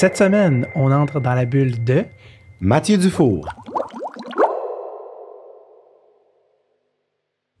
Cette semaine, on entre dans la bulle de Mathieu Dufour.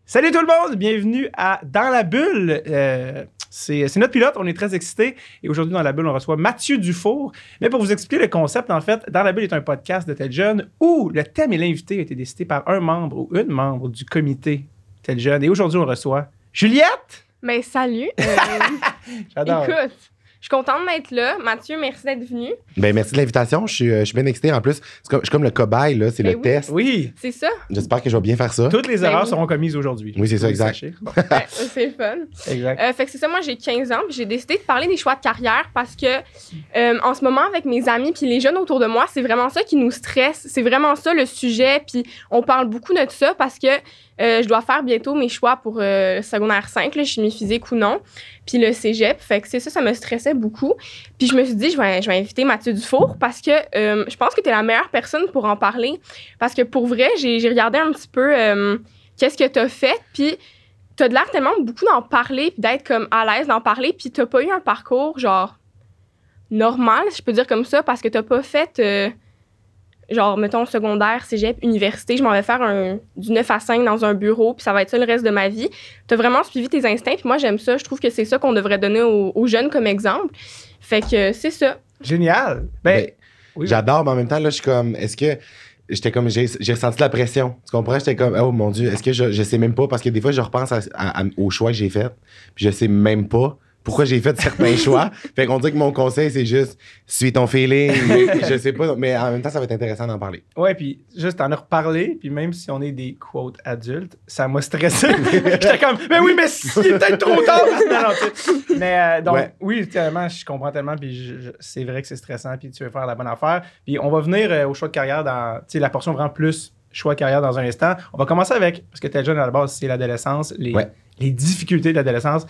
Salut tout le monde, bienvenue à Dans la bulle. Euh, c'est c'est notre pilote, on est très excités. Et aujourd'hui, dans la bulle, on reçoit Mathieu Dufour. Mais pour vous expliquer le concept, en fait, Dans la bulle est un podcast de Tel Jeune où le thème et l'invité ont été décidés par un membre ou une membre du comité Tel Jeune. Et aujourd'hui, on reçoit Juliette. Mais salut. Euh, J'adore. écoute, je suis contente d'être là. Mathieu, merci d'être venu. Ben, merci de l'invitation. Je suis, euh, je suis bien excité. En plus, c'est comme- je suis comme le cobaye, là. C'est Ben le oui. test. Oui, C'est ça. J'espère que je vais bien faire ça. toutes les Ben erreurs oui. seront commises aujourd'hui. Oui, c'est ça, exact. Bon, Ouais, c'est le fun. exact. Euh, fait que c'est ça, moi j'ai 15 ans, puis j'ai décidé de parler des choix de carrière parce que euh, en ce moment avec mes amis puis les jeunes autour de moi, c'est vraiment ça qui nous stresse, c'est vraiment ça le sujet, puis on parle beaucoup de ça parce que je dois faire bientôt mes choix pour euh, secondaire 5, là, chimie physique ou non, puis le cégep, fait que c'est ça, ça me stressait beaucoup. Puis je me suis dit, je vais, inviter Mathieu Dufour parce que euh, je pense que tu es la meilleure personne pour en parler parce que pour vrai, j'ai regardé un petit peu euh, qu'est-ce que tu as fait, puis t'as de l'air tellement beaucoup d'en parler puis d'être comme à l'aise d'en parler puis t'as pas eu un parcours genre normal si je peux dire comme ça parce que t'as pas fait euh, genre mettons secondaire cégep université je m'en vais faire un du 9 à 5 dans un bureau puis ça va être ça le reste de ma vie t'as vraiment suivi tes instincts puis moi j'aime ça je trouve que c'est ça qu'on devrait donner aux, aux jeunes comme exemple fait que c'est ça Génial. Ben, Ben, oui, J'adore, mais en même temps, là, je suis comme, est-ce que. J'étais comme, j'ai j'ai ressenti la pression. Tu comprends? J'étais comme, oh mon Dieu, est-ce que je, je sais même pas? Parce que des fois, je repense à- à- à- aux choix que j'ai faits, puis je sais même pas pourquoi j'ai fait certains choix. Fait qu'on dit que mon conseil, c'est juste, suis ton feeling. je sais pas, mais en même temps, ça va être intéressant d'en parler. Ouais, puis juste t'en as reparlé, puis même si on est des quotes adultes, ça m'a stressé. J'étais comme, mais oui, mais si, il est peut-être trop tard. Non, non, mais euh, donc, Ouais. oui, tellement, je comprends tellement, puis c'est vrai que c'est stressant, puis tu veux faire la bonne affaire. Puis on va venir euh, au choix de carrière dans, tu sais, la portion vraiment plus choix de carrière dans un instant. On va commencer avec, parce que t'es jeune à la base, c'est l'adolescence, les, Ouais. les difficultés de l'adolescence.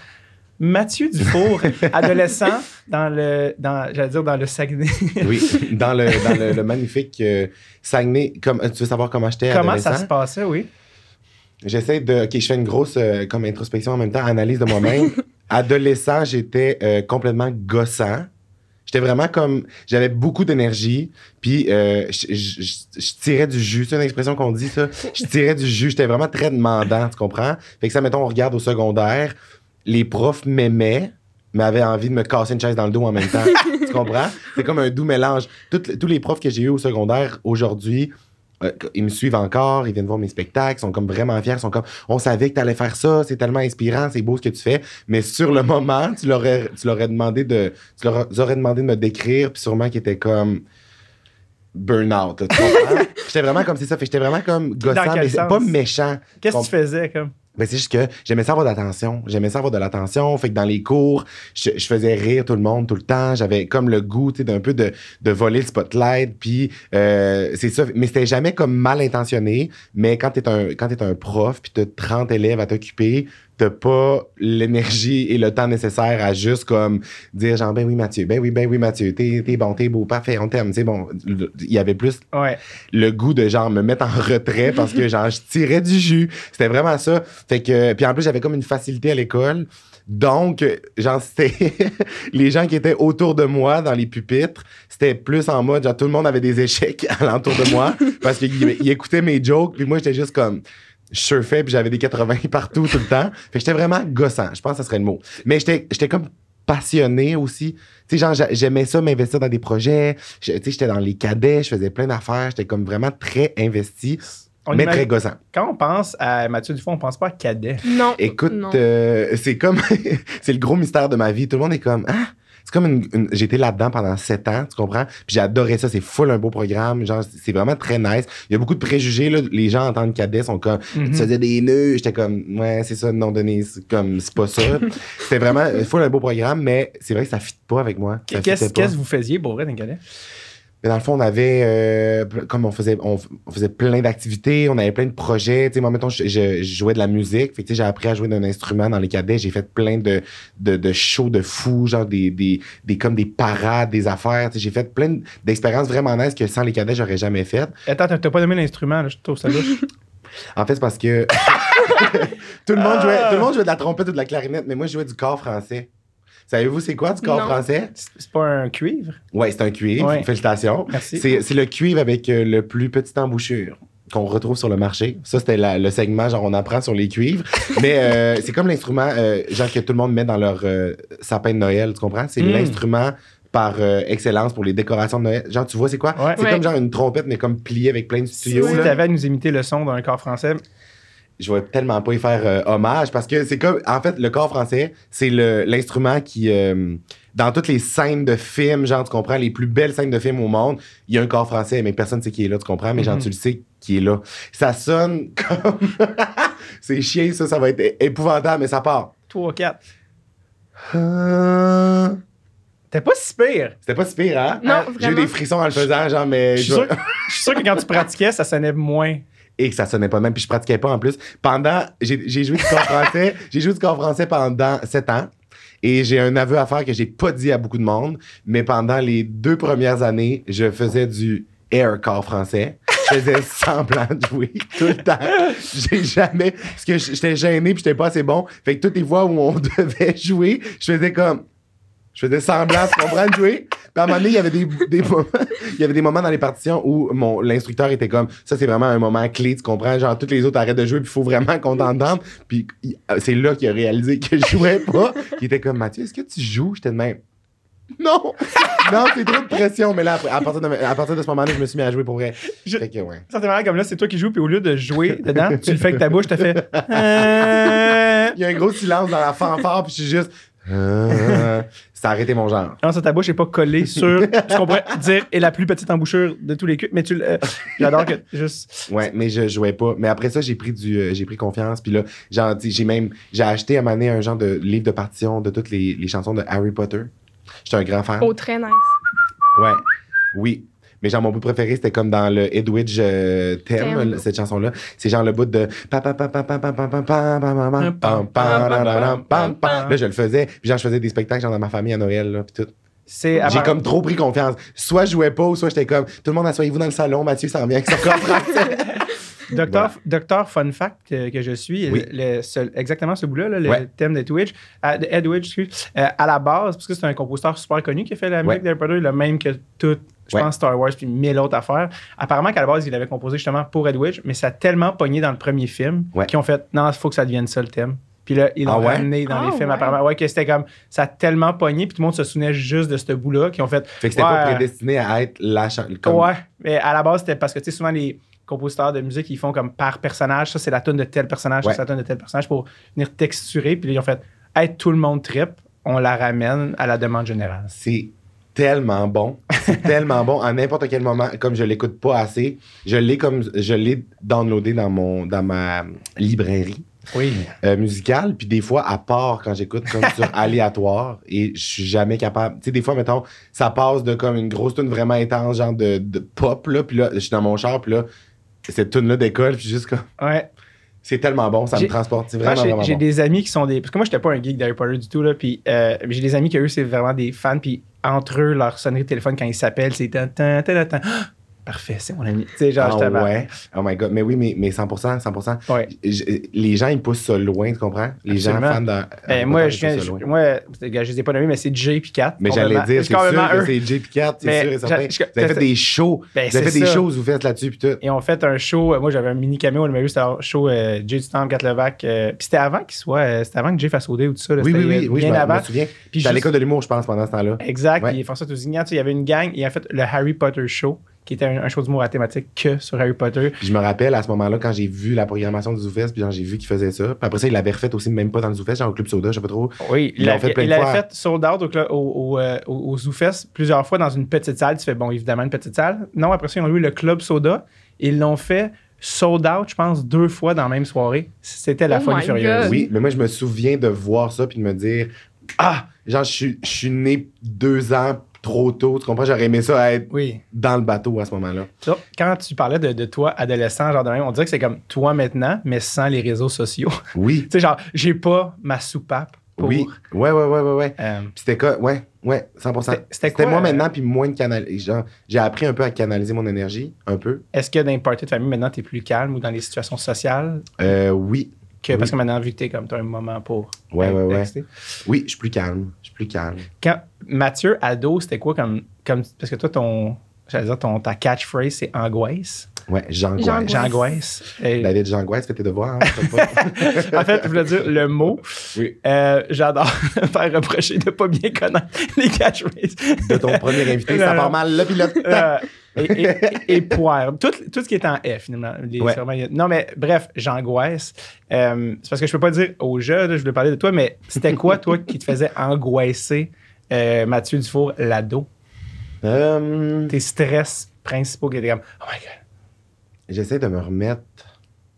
Mathieu Dufour, adolescent, dans le, dans, j'allais dire dans le Saguenay. Oui, dans le, dans le, le magnifique euh, Saguenay. Comme, tu veux savoir comment j'étais Comment ça se passait, oui? J'essaie de. Ok, je fais une grosse euh, comme introspection en même temps, analyse de moi-même. Adolescent, j'étais euh, complètement gossant. J'étais vraiment comme. J'avais beaucoup d'énergie. Puis, euh, je, je- je- je tirais du jus. C'est une expression qu'on dit, ça. Je tirais du jus. J'étais vraiment très demandant, tu comprends? Fait que ça, mettons, on regarde au secondaire. Les profs m'aimaient, mais avaient envie de me casser une chaise dans le dos en même temps. tu comprends? C'est comme un doux mélange. Toutes- tous les profs que j'ai eu au secondaire aujourd'hui, euh, ils me suivent encore, ils viennent voir mes spectacles, ils sont comme vraiment fiers, ils sont comme on savait que tu allais faire ça, c'est tellement inspirant, c'est beau ce que tu fais, mais sur le moment, tu leur aurais, tu leur aurais demandé de tu leur aurais demandé de me décrire, puis sûrement qu'ils étaient comme burn-out, tu comprends? j'étais vraiment comme c'est ça, fait j'étais vraiment comme gossant, mais c'est sens? pas méchant. Qu'est-ce que tu faisais, comme? Ben, c'est juste que j'aimais ça avoir de l'attention. J'aimais ça avoir de l'attention. Fait que dans les cours, je, je faisais rire tout le monde tout le temps. J'avais comme le goût, tu sais, d'un peu de, de voler le spotlight. Puis, euh, c'est ça. Mais c'était jamais comme mal intentionné. Mais quand t'es un, quand un prof, puis t'as 30 élèves à t'occuper, t'as pas l'énergie et le temps nécessaire à juste comme dire genre, ben oui, Mathieu, ben oui, ben oui, Mathieu, t'es, t'es bon, t'es beau, parfait, on t'aime. C'est bon. Il y avait plus Ouais. le goût de genre me mettre en retrait parce que genre je tirais du jus. C'était vraiment ça. Fait que puis en plus j'avais comme une facilité à l'école. Donc genre c'était les gens qui étaient autour de moi dans les pupitres, c'était plus en mode genre tout le monde avait des échecs alentour de moi parce qu'ils ils écoutaient mes jokes puis moi j'étais juste comme je surfais puis j'avais des 80 partout tout le temps. Fait que j'étais vraiment gossant, je pense que ça serait le mot. Mais j'étais j'étais comme passionné aussi. Tu sais, genre, j'a- j'aimais ça m'investir dans des projets. Je- Tu sais, j'étais dans les cadets, je faisais plein d'affaires. J'étais comme vraiment très investi, On mais très gossant. Quand on pense à Mathieu Dufour, on pense pas à cadet. non Écoute, Non. euh, c'est comme... c'est le gros mystère de ma vie. Tout le monde est comme... Ah! C'est comme une... une- J'étais là-dedans pendant sept ans, tu comprends? Puis j'ai adoré ça. C'est full un beau programme. Genre, c'est vraiment très nice. Il y a beaucoup de préjugés, là. Les gens en tant que cadet sont comme... Mhm. Tu faisais des nœuds. J'étais comme... Ouais, c'est ça, non, Denis. C'est comme... C'est pas ça. C'était vraiment full un beau programme, mais c'est vrai que ça fit pas avec moi. Qu'est-ce qu'est-ce que vous faisiez pour vrai cadet? Mais dans le fond, on avait, euh, comme on faisait, on, faisait plein d'activités, on avait plein de projets. Tu sais, moi, mettons, je, je- je jouais de la musique. Fait que, tu sais, j'ai appris à jouer d'un instrument dans les cadets. J'ai fait plein de, de, de shows de fous, genre des, des, des, comme des parades, des affaires. Tu sais, j'ai fait plein d'expériences vraiment nice que sans les cadets, j'aurais jamais faites. Attends, t'as t'as pas nommé l'instrument, là, je trouve ça louche. En fait, c'est parce que tout, le monde jouait, tout le monde jouait de la trompette ou de la clarinette, mais moi, je jouais du corps français. Savez-vous c'est quoi du corps Non. français? C'est pas un cuivre? Ouais, c'est un cuivre. Ouais. Félicitations. Merci. C'est le cuivre avec euh, le plus petite embouchure qu'on retrouve sur le marché. Ça, c'était le segment, genre, on apprend sur les cuivres. Mais euh, c'est comme l'instrument, euh, genre, que tout le monde met dans leur euh, sapin de Noël, tu comprends? C'est Mm. l'instrument par euh, excellence pour les décorations de Noël. Genre, tu vois, c'est quoi? Ouais. C'est Ouais. comme genre une trompette, mais comme pliée avec plein de tuyaux. Si tu avais à nous imiter le son d'un corps français, je vais tellement pas y faire euh, hommage parce que c'est comme en fait le corps français c'est le l'instrument qui euh, dans toutes les scènes de films genre tu comprends les plus belles scènes de films au monde il y a un corps français mais personne sait qui est là tu comprends mais genre Mhm. tu le sais qui est là ça sonne comme c'est chiant ça ça va être épouvantable mais ça part 3, 4. Ah. T'es pas si pire. c'était pas si pire hein? Non, j'ai eu des frissons en le faisant genre mais Je suis je- sûr, je suis sûr que quand tu pratiquais, ça sonnait moins. Et que ça sonnait pas de même puis je pratiquais pas en plus. Pendant j'ai joué du corps français j'ai joué du corps français pendant sept ans et j'ai un aveu à faire que j'ai pas dit à beaucoup de monde mais pendant les deux premières années je faisais du air corps français. Je faisais semblant de jouer tout le temps. J'ai jamais parce que j'étais gêné puis j'étais pas assez bon. Fait que toutes les fois où on devait jouer je faisais comme je faisais semblant de comprendre jouer. Puis à un moment donné, il y avait des, des moments, il y avait des moments dans les partitions où mon, l'instructeur était comme, ça c'est vraiment un moment clé, tu comprends? Genre, toutes les autres arrêtent de jouer, puis il faut vraiment qu'on t'entende. Puis il- c'est là qu'il a réalisé que je jouais pas. Il était comme, Mathieu, est-ce que tu joues? J'étais de même. Non! non, c'est trop de pression. Mais là, après, à partir de, à partir de ce moment-là, je me suis mis à jouer pour vrai. Je- Fait que, ouais. Comme là, c'est toi qui joues, puis au lieu de jouer dedans, tu le fais avec ta bouche, tu fais. Euh... Il y a un gros silence dans la fanfare, puis je suis juste. Euh, ça a arrêté mon genre. Non, ça, ta bouche n'est pas collée sur ce qu'on pourrait dire est la plus petite embouchure de tous les culs. Mais tu euh, J'adore que juste. Ouais, mais je jouais pas. Mais après ça, j'ai pris du, euh, j'ai pris confiance. Puis là, j'ai même, j'ai acheté à donné un genre de livre de partition de toutes les, les chansons de Harry Potter. J'étais un grand fan. Oh, très nice. Ouais, oui. Mais genre, mon bout préféré, c'était comme dans le Edwidge euh, thème, cette chanson-là. C'est genre le bout de. Là, je le faisais. Puis genre, je faisais des spectacles genre dans ma famille à Noël, là, puis tout. J'ai comme trop pris confiance. Soit je jouais pas, ou soit j'étais comme tout le monde asseyez-vous dans le salon, Mathieu s'en vient avec son Docteur, Docteur Fun Fact que je suis, Oui. le, exactement ce bout-là, là, le Ouais. thème de Twitch, à- de Edwidge, excuse, euh, à la base, parce que c'est un compositeur super connu qui a fait la musique Ouais. d'Harry Potter, le même que tout, je Ouais. pense, Star Wars, puis mille autres affaires. Apparemment qu'à la base, il avait composé justement pour Edwidge, mais ça a tellement pogné dans le premier film Ouais. qu'ils ont fait non, il faut que ça devienne ça le thème. Puis là, ils l'ont Ah ouais? ramené dans Ah les films, ouais. apparemment. Ouais, que c'était comme, ça a tellement pogné, puis tout le monde se souvenait juste de ce bout-là, qu'ils ont fait. Fait que c'était pas prédestiné à être la chanson. Comme... Ouais, mais à la base, c'était parce que, tu sais, souvent, les compositeurs de musique, ils font comme par personnage. Ça, c'est la tune de tel personnage, Ouais. ça, c'est la tune de tel personnage pour venir texturer. Puis là, ils ont fait, hey, tout le monde trip, on la ramène à la demande générale. C'est tellement bon. C'est tellement bon. À n'importe quel moment, comme je l'écoute pas assez, je l'ai comme je l'ai downloadé dans mon dans ma librairie Oui. euh, musicale. Puis des fois, à part quand j'écoute comme sur aléatoire et je suis jamais capable. Tu sais, des fois, mettons, ça passe de comme une grosse tune vraiment intense, genre de, de pop, là. Puis là, je suis dans mon char, puis là, cette tune là décolle, puis juste comme. Ouais. C'est tellement bon, ça me transporte. C'est Moi, vraiment, j'ai vraiment j'ai bon. des amis qui sont des. Parce que moi, j'étais pas un geek d'Harry Potter du tout, là. Puis euh, j'ai des amis qui, eux, c'est vraiment des fans. Puis entre eux, leur sonnerie de téléphone, quand ils s'appellent, c'est. tan, tan, tan, tan. Ah! Parfait, c'est mon ami. Tu sais, genre, Ah ouais? Oh my god. Mais oui, mais, mais 100%, 100%. Ouais. Je- les gens, ils poussent ça loin, tu comprends? Les Absolument. gens fans de. Ben, moi, je, viens- je- moi, je les ai pas nommés, mais c'est Jay puis Kat. Mais j'allais dire, c'est sûr que c'est JP4, c'est Mais sûr et certain. Vous avez fait des shows. Ben, vous avez fait c'est des ça. choses, vous faites là-dessus, puis tout. Et on fait un show. euh, Moi, j'avais un mini caméo. On m'a vu, c'était un show euh, Jay du Temple, Kat Levac. euh, puis c'était avant qu'il soit. euh, c'était avant que Jay fasse OD ou tout ça. là, Oui, oui, oui, oui, bien avant. me souviens. Puis à l'école de l'humour, je pense, pendant ce temps-là. Exact. Puis François Tousignan, il y avait une gang. Il a fait le Harry Potter Show, qui était un, un show d'humour à thématique que sur Harry Potter. Puis je me rappelle à ce moment-là, quand j'ai vu la programmation du ZooFest, puis j'ai vu qu'il faisait ça. Puis après ça, il l'avait refait aussi, même pas dans le ZooFest, genre au Club Soda, je sais pas trop. Oui, il, a- fait plein il de fois. fait sold out au, cla- au, au, euh, au- ZooFest plusieurs fois dans une petite salle. Tu fais, bon, évidemment, une petite salle. Non, après ça, ils ont loué le Club Soda. Ils l'ont fait sold out, je pense, deux fois dans la même soirée. C'était la Oh folie furieuse. God. Oui, mais moi, je me souviens de voir ça, puis de me dire, ah, genre, je suis- je suis né deux ans trop tôt, tu comprends? J'aurais aimé ça être Oui. dans le bateau à ce moment-là. Quand tu parlais de, de toi, adolescent, genre de même, on dirait que c'est comme toi maintenant, mais sans les réseaux sociaux. Oui, tu sais, genre, j'ai pas ma soupape pour. oui. Ouais, ouais, ouais, ouais, ouais. Euh, c'était quoi? Ouais, ouais, 100%. C'était- quoi, moi euh, maintenant, puis moins de canal. Genre, j'ai appris un peu à canaliser mon énergie, un peu. Est-ce que dans les parties de famille, maintenant, tu es plus calme ou dans les situations sociales? Euh, oui. Que, Parce que maintenant, vu que t'es comme, t'as un moment pour. Ouais, ouais, ouais. Oui, je suis plus calme. Plus calme. Quand Mathieu, ado, c'était quoi comme, comme. Parce que toi, ton. J'allais dire, ton, ta catchphrase, c'est angoisse. Ouais, j'angoisse. J'angoisse. Et- David, j'angoisse, fais tes devoirs. Hein, en fait, je voulais dire le mot. Oui. Euh, J'adore me faire reprocher de pas bien connaître les catchphrases. De ton premier invité, ça part mal, le pilote. Euh, et, et, et poire. Tout, tout ce qui est en F, finalement. Les- Ouais. non, mais bref, j'angoisse. Euh, c'est parce que je peux pas dire au jeu, là, je voulais parler de toi, mais c'était quoi, toi, qui te faisait angoisser, euh, Mathieu Dufour, l'ado? Euh, Tes stress principaux qui étaient comme, oh my god. J'essaie de me remettre.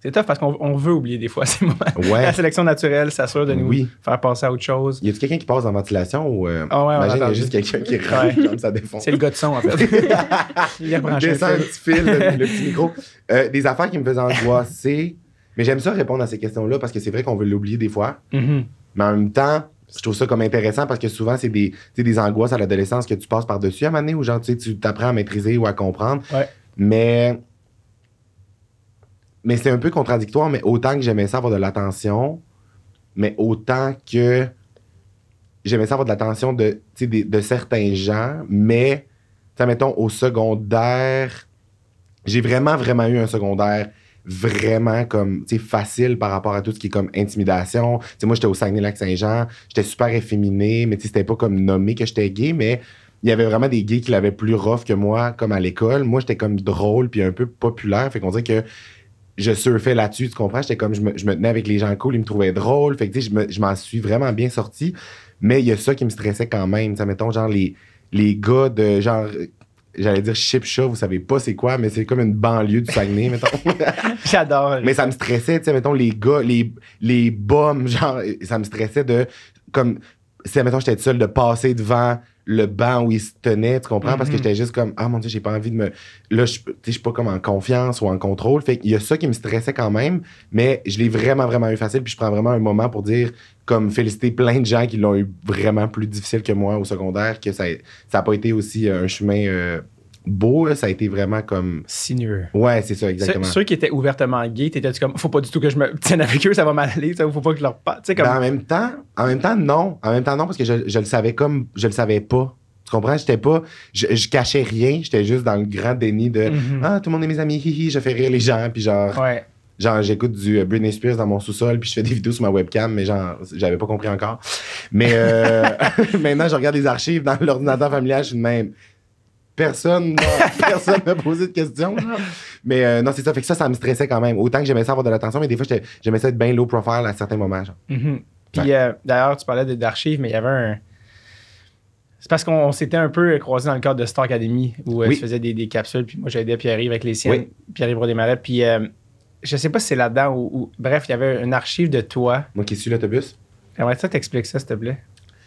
C'est tough parce qu'on on veut oublier des fois ces moments. Ouais. La sélection naturelle s'assure de nous Oui. faire passer à autre chose. Y a-tu quelqu'un qui passe en ventilation ou. euh, Ah ouais, imagine, il y a juste quelqu'un qui rentre, Ouais. comme ça défonce. C'est le gars de son, en fait. Il est rebranché. descend un petit fil, le, le petit micro. Euh, des affaires qui me faisaient angoisser. Mais j'aime ça répondre à ces questions-là parce que c'est vrai qu'on veut l'oublier des fois. Mhm. Mais en même temps, je trouve ça comme intéressant parce que souvent, c'est des, des angoisses à l'adolescence que tu passes par-dessus à un moment donné où genre, tu t'apprends à maîtriser ou à comprendre. Ouais. Mais. Mais c'est un peu contradictoire, mais autant que j'aimais ça avoir de l'attention, mais autant que j'aimais ça avoir de l'attention de, de certains gens, mais, mettons, au secondaire, j'ai vraiment, vraiment eu un secondaire vraiment comme, facile par rapport à tout ce qui est comme intimidation. Tu sais, moi, j'étais au Saguenay-Lac-Saint-Jean, j'étais super efféminé, mais c'était pas comme nommé que j'étais gay, mais il y avait vraiment des gays qui l'avaient plus rough que moi, comme à l'école. Moi, j'étais comme drôle puis un peu populaire, fait qu'on dirait que je surfais là-dessus, tu comprends? J'étais comme, je me, je me tenais avec les gens cool, ils me trouvaient drôle, fait que, tu sais, je me- je m'en suis vraiment bien sorti, mais il y a ça qui me stressait quand même, tu sais, mettons, genre, les, les gars de, genre, j'allais dire Chipcha, vous savez pas c'est quoi, mais c'est comme une banlieue du Saguenay, mettons. J'adore. Mais ça me stressait, tu sais, mettons, les gars, les, les bombes, genre, ça me stressait de, comme, si, mettons, j'étais seul de passer devant le banc où ils se tenaient, tu comprends? Parce que Mhm. j'étais juste comme, ah mon Dieu, j'ai pas envie de me. Là, je suis pas comme en confiance ou en contrôle. Fait qu'il y a ça qui me stressait quand même, mais je l'ai vraiment, vraiment eu facile. Puis je prends vraiment un moment pour dire, comme, féliciter plein de gens qui l'ont eu vraiment plus difficile que moi au secondaire, que ça ça a pas été aussi un chemin euh, beau, là. ça a été vraiment comme. Sinueux. Ouais, c'est ça, Ceux, exactement. ceux qui étaient ouvertement gays, t'étais-tu comme, faut pas du tout que je me tienne avec eux, ça va mal aller, ça, faut pas que je leur parle. Tu sais, comme. Ben, en même temps, en même temps, non. En même temps, non, parce que je, je le savais comme je le savais pas. Tu comprends? J'étais pas. Je, je cachais rien. J'étais juste dans le grand déni de Mhm. Ah, tout le monde est mes amis, hihi, je fais rire les gens. Puis genre, Ouais. genre j'écoute du euh, Britney Spears dans mon sous-sol, puis je fais des vidéos sur ma webcam, mais genre, j'avais pas compris encore. Mais euh, maintenant, je regarde les archives dans l'ordinateur familial, je suis de même. Personne personne m'a posé de questions. Mais euh, non, c'est ça. Fait que ça, ça me stressait quand même. Autant que j'aimais ça avoir de l'attention, mais des fois, j'aimais ça être bien low profile à certains moments. genre. Mhm. Puis euh, d'ailleurs, tu parlais d'archives, mais il y avait un. C'est parce qu'on on s'était un peu croisés dans le cadre de Star Academy où euh, Oui. tu faisais des, des capsules, puis moi j'aidais Pierre-Yves avec les siennes, Oui. Pierre-Yves Desmarais. Puis je sais pas si c'est là-dedans ou, Bref, il y avait une archive de toi. Moi qui suis l'autobus. J'aimerais ça t'expliquer ça, s'il te plaît.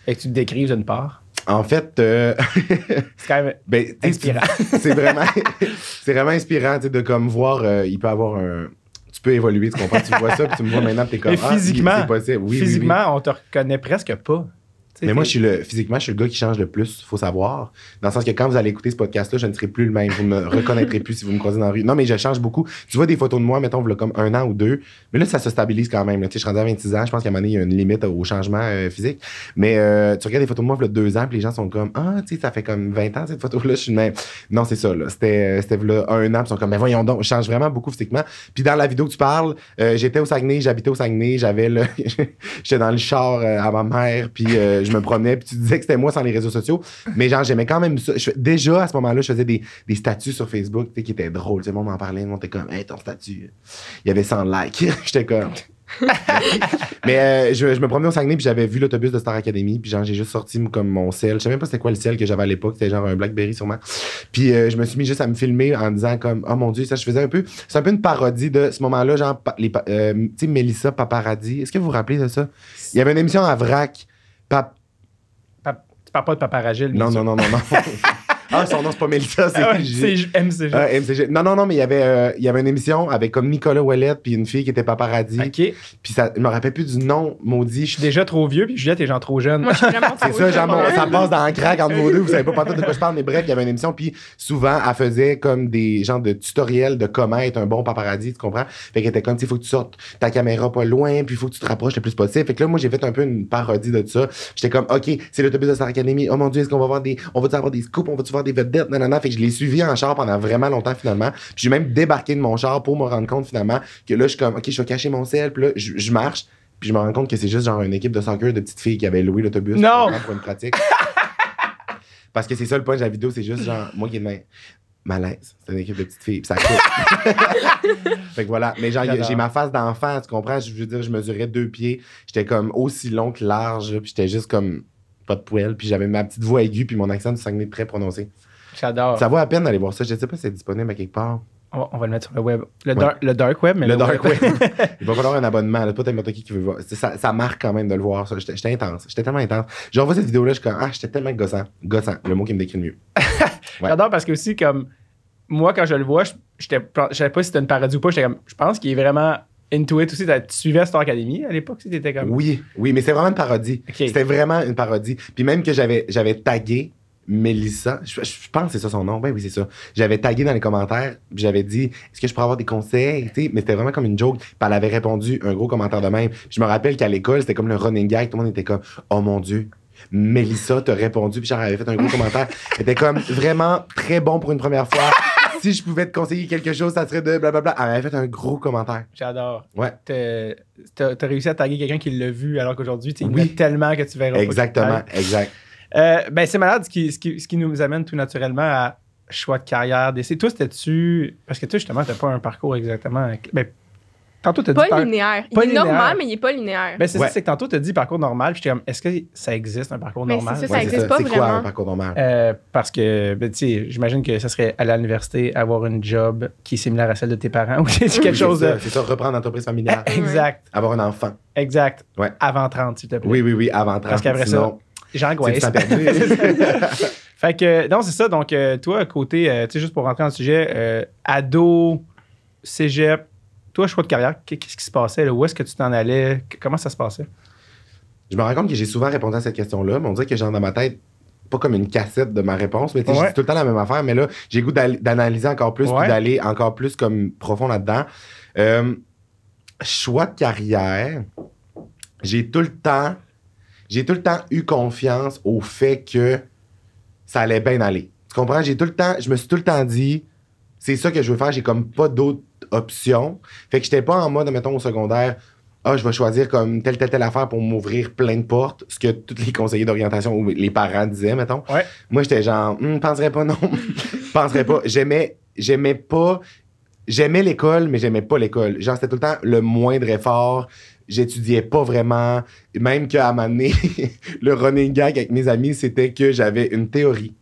Et que tu te décrives d'une part. En fait, euh, C'est quand même ben, inspirant. c'est vraiment, c'est vraiment inspirant, de comme voir, euh, il peut avoir un, tu peux évoluer, tu comprends, tu vois ça, puis tu me vois maintenant, t'es comme, Mais ah, physiquement, possible, oui, oui. Physiquement, on te reconnaît presque pas. Mais moi, je suis le, physiquement, je suis le gars qui change le plus, faut savoir. Dans le sens que quand vous allez écouter ce podcast-là, je ne serai plus le même. Vous me reconnaîtrez plus si vous me croisez dans la rue. Non, mais je change beaucoup. Tu vois des photos de moi, mettons, voilà comme un an ou deux. Mais là, ça se stabilise quand même. là. Tu sais, je suis rendu à 26 ans. Je pense qu'à un moment donné, il y a une limite au changement euh, physique. Mais euh, tu regardes des photos de moi, voilà deux ans, puis les gens sont comme, ah, tu sais, ça fait comme 20 ans, cette photo-là. Je suis le même. Non, c'est ça, là. C'était, euh, c'était là un an, puis ils sont comme, mais voyons donc, je change vraiment beaucoup physiquement. Puis dans la vidéo que tu parles, euh, j'étais au Saguenay, j'habitais au Saguenay, j'avais le. j'étais dans le char à ma mère, puis je me promenais, puis tu disais que c'était moi sans les réseaux sociaux. Mais genre, j'aimais quand même ça. Je déjà, à ce moment-là, je faisais des, des statuts sur Facebook tu sais, qui étaient drôles. Tu sais, le monde m'en parlait, le monde était comme, hey, ton statut. Il y avait 100 likes. J'étais comme. mais euh, je, je me promenais au Saguenay, puis j'avais vu l'autobus de Star Academy, puis genre, j'ai juste sorti comme mon sel. Je sais même pas c'était quoi le sel que j'avais à l'époque. C'était genre un Blackberry sûrement. Puis euh, je me suis mis juste à me filmer en disant comme, oh mon Dieu, ça, je faisais un peu. C'est un peu une parodie de ce moment-là, genre, les, euh, tu sais, Mélissa Paparazzi. Est-ce que vous vous rappelez de ça? Il y avait une émission à Vrac. Pap- Tu parles pas de paparagile, non, non, non, non, non. Ah, son nom, c'est pas Mélissa, c'est Ah ouais, MCG. Ah, MCG. Non, non, non, mais il y avait, euh, il y avait une émission avec comme Nicolas Ouellette puis une fille qui était paparazzi. OK. Je Puis ça, je me rappelle plus du nom, maudit. suis déjà trop vieux, puis Juliette est genre trop jeune. Moi, je suis vraiment C'est ça, genre, mon- ça passe dans le crack entre vous deux, vous savez pas partout de quoi je parle, mais bref, il y avait une émission, puis souvent, elle faisait comme des genres de tutoriels de comment être un bon paparazzi, tu comprends? Fait qu'elle était comme, il faut que tu sortes ta caméra pas loin, puis il faut que tu te rapproches le plus possible. Fait que là, moi, j'ai fait un peu une parodie de ça. J'étais comme, OK, c'est l'autobus de Star Academy, oh mon Dieu, est-ce qu'on va voir des, on va-tu avoir des scoops, on va-tu des vedettes, nanana. Fait que je l'ai suivi en char pendant vraiment longtemps, finalement. Puis j'ai même débarqué de mon char pour me rendre compte, finalement, que là, je suis comme, OK, je vais cacher mon sel, puis là, je, je marche. Puis je me rends compte que c'est juste genre une équipe de soccer de petites filles qui avaient loué l'autobus Non! pour une pratique. Parce que c'est ça le point de la vidéo, c'est juste genre, moi qui ai main. Malaise. C'est une équipe de petites filles. Puis ça coupe. fait que voilà. Mais genre, j'ai ma face d'enfant, tu comprends? Je veux dire, je mesurais deux pieds. J'étais comme aussi long que large. Puis j'étais juste comme pas de poêle. Puis j'avais ma petite voix aiguë. Puis mon accent du Saguenay très prononcé. J'adore. Ça vaut à peine d'aller voir ça. Je sais pas si c'est disponible à quelque part. On va, on va le mettre sur le web. Le, Ouais. dar- le dark web, mais Le dark web. Il va falloir un abonnement. là. Pas n'importe qui qui veut voir. Ça, ça marque quand même de le voir. J'étais intense. J'étais tellement intense. Je revois cette vidéo-là, je suis comme, ah, j'étais tellement gossant. Gossant, le mot qui me décrit le mieux. Ouais. J'adore parce que aussi, comme moi, quand je le vois, je je savais pas si c'était une parodie ou pas. J'étais comme, je pense qu'il est vraiment into it aussi. Tu suivais Star Academy à l'époque, si t'étais comme. Oui, oui, mais c'est vraiment une parodie. Ok. C'était vraiment une parodie. Puis même que j'avais, j'avais tagué Mélissa, je, je pense que c'est ça son nom. Ben oui, c'est ça. J'avais tagué dans les commentaires, puis j'avais dit est-ce que je pourrais avoir des conseils Mais c'était vraiment comme une joke. Puis elle avait répondu un gros commentaire de même. Puis je me rappelle qu'à l'école, c'était comme le running gag. Tout le monde était comme oh mon Dieu. Mélissa t'a répondu, puis j'avais fait un gros commentaire. C'était comme vraiment très bon pour une première fois. Si je pouvais te conseiller quelque chose, ça serait de blablabla. Elle avait fait un gros commentaire. J'adore. Ouais. T'as réussi à taguer quelqu'un qui l'a vu, alors qu'aujourd'hui, tu il Oui. tellement que tu verras pas Exactement, qu'il exact. Euh, ben, c'est malade ce qui, ce, qui, ce qui nous amène tout naturellement à choix de carrière, d'essai. Toi, c'était-tu. Parce que toi, justement, t'as pas un parcours exactement. Ben, tantôt, t'as dit. Pas par- linéaire. Pas il est linéaire. normal, mais il est pas linéaire. Ben, c'est Ouais. ça, c'est que tantôt, t'as dit parcours normal. Puis j'étais comme, est-ce que ça existe un parcours Mais normal? c'est ça, Ouais, existe pas C'est quoi vraiment. un parcours normal? Euh, parce que, ben, tu sais, j'imagine que ça serait aller à l'université, avoir une job qui est similaire à celle de tes parents ou c'est quelque Oui, chose c'est de. ça, C'est ça, reprendre l'entreprise familiale. Exact, Avoir un enfant. exact. Ouais. Avant 30, s'il te plaît. Oui, oui, oui, avant 30. Parce qu'après c'est J'angoisse. Fait que, non, c'est ça. Donc, euh, toi, côté, euh, tu sais, juste pour rentrer dans le sujet, ado, cégep, toi, choix de carrière, qu'est- qu'est-ce qui se passait? là? Où est-ce que tu t'en allais? Comment ça se passait? je me rends compte que j'ai souvent répondu à cette question-là, mais on dirait que j'ai dans ma tête pas comme une cassette de ma réponse, mais tu sais, Ouais. tout le temps la même affaire, mais là, j'ai goût d'analyser encore plus, Ouais. puis d'aller encore plus comme profond là-dedans. Euh, choix de carrière, j'ai tout le temps, j'ai tout le temps eu confiance au fait que ça allait bien aller. Tu comprends? J'ai tout le temps, je me suis tout le temps dit, c'est ça que je veux faire, j'ai comme pas d'autres options. Fait que j'étais pas en mode, mettons, au secondaire, ah, je vais choisir comme telle, telle, telle affaire pour m'ouvrir plein de portes, ce que tous les conseillers d'orientation ou les parents disaient, mettons. Ouais. Moi, j'étais genre, Hum, penserais pas, non. penserais pas. J'aimais, j'aimais pas, j'aimais l'école, mais j'aimais pas l'école. Genre, c'était tout le temps le moindre effort. J'étudiais pas vraiment. Même qu'à un moment donné, le running gag avec mes amis, c'était que j'avais une théorie.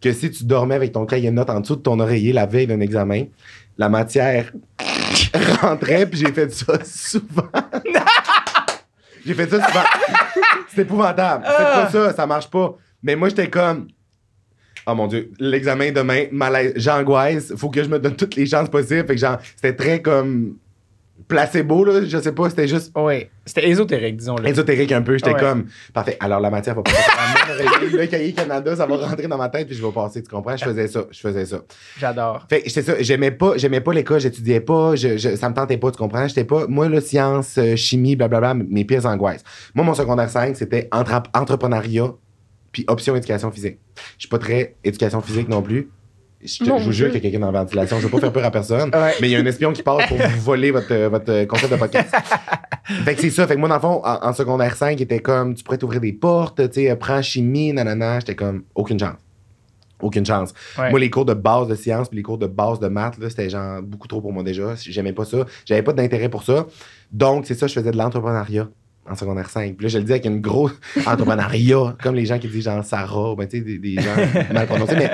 Que si tu dormais avec ton cahier de notes en dessous de ton oreiller la veille d'un examen, la matière rentrait, puis j'ai fait ça souvent. j'ai fait ça souvent. C'est épouvantable. Faites pas ça, ça marche pas. Mais moi, j'étais comme. Oh mon Dieu, l'examen demain, malaise, j'angoisse, faut que je me donne toutes les chances possibles. Fait que genre, c'était très comme placebo, là, je sais pas, c'était juste Oui. C'était ésotérique, disons-le. ésotérique un peu. J'étais Ouais. comme, parfait, alors la matière va oreiller, le cahier Canada, ça va rentrer dans ma tête, puis je vais passer, tu comprends? Je faisais ça, je faisais ça. J'adore. Fait que j'étais ça, j'aimais pas, j'aimais pas l'école, j'étudiais pas, je, je- ça me tentait pas, tu comprends? J'étais pas, moi, là, sciences, euh, chimie, blablabla, mes pires angoisses. Moi, mon secondaire 5, c'était entre- entrepreneuriat puis option éducation physique. Je suis pas très éducation physique non plus. Je, te- Mon je vous jure qu'il y a quelqu'un dans la ventilation. Je veux pas faire peur à personne, Ouais. mais il y a un espion qui passe pour vous voler votre, euh, votre euh, concept de podcast. fait que c'est ça. Fait que moi, dans le fond, en, en secondaire 5, était comme, tu pourrais t'ouvrir des portes, tu sais, prends chimie, nanana. J'étais comme, aucune chance. Aucune chance. Ouais. Moi, les cours de base de sciences puis les cours de base de maths, c'était genre beaucoup trop pour moi déjà. J'aimais pas ça. J'avais pas d'intérêt pour ça. Donc, c'est ça, je faisais de l'entrepreneuriat en secondaire 5. Puis là, je le dis avec une grosse entrepreneuriat, comme les gens qui disent genre Sarah, ou ben, tu sais, des, des gens mal prononcés. Mais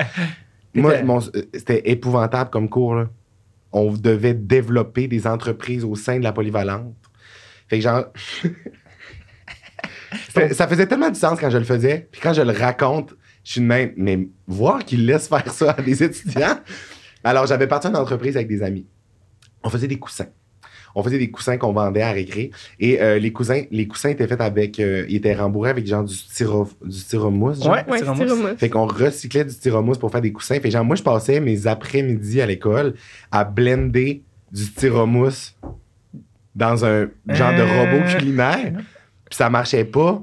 moi, C'était- euh, c'était épouvantable comme cours. Là. On devait développer des entreprises au sein de la polyvalente. Fait que genre. Ça faisait tellement de sens quand je le faisais. Puis quand je le raconte, je suis de même, mais voir qu'ils laissent faire ça à des étudiants. Alors, j'avais parti une entreprise avec des amis. On faisait des coussins. On faisait des coussins qu'on vendait à récré. Et euh, les, coussins, les coussins étaient faits avec. euh, ils étaient rembourrés avec genre du, styro, du styromousse. genre. Ouais, Ouais, styromousse. styromousse. Fait qu'on recyclait du styromousse pour faire des coussins. Fait genre, moi, je passais mes après-midi à l'école à blender du styromousse dans un genre de Euh. robot culinaire. Puis ça marchait pas.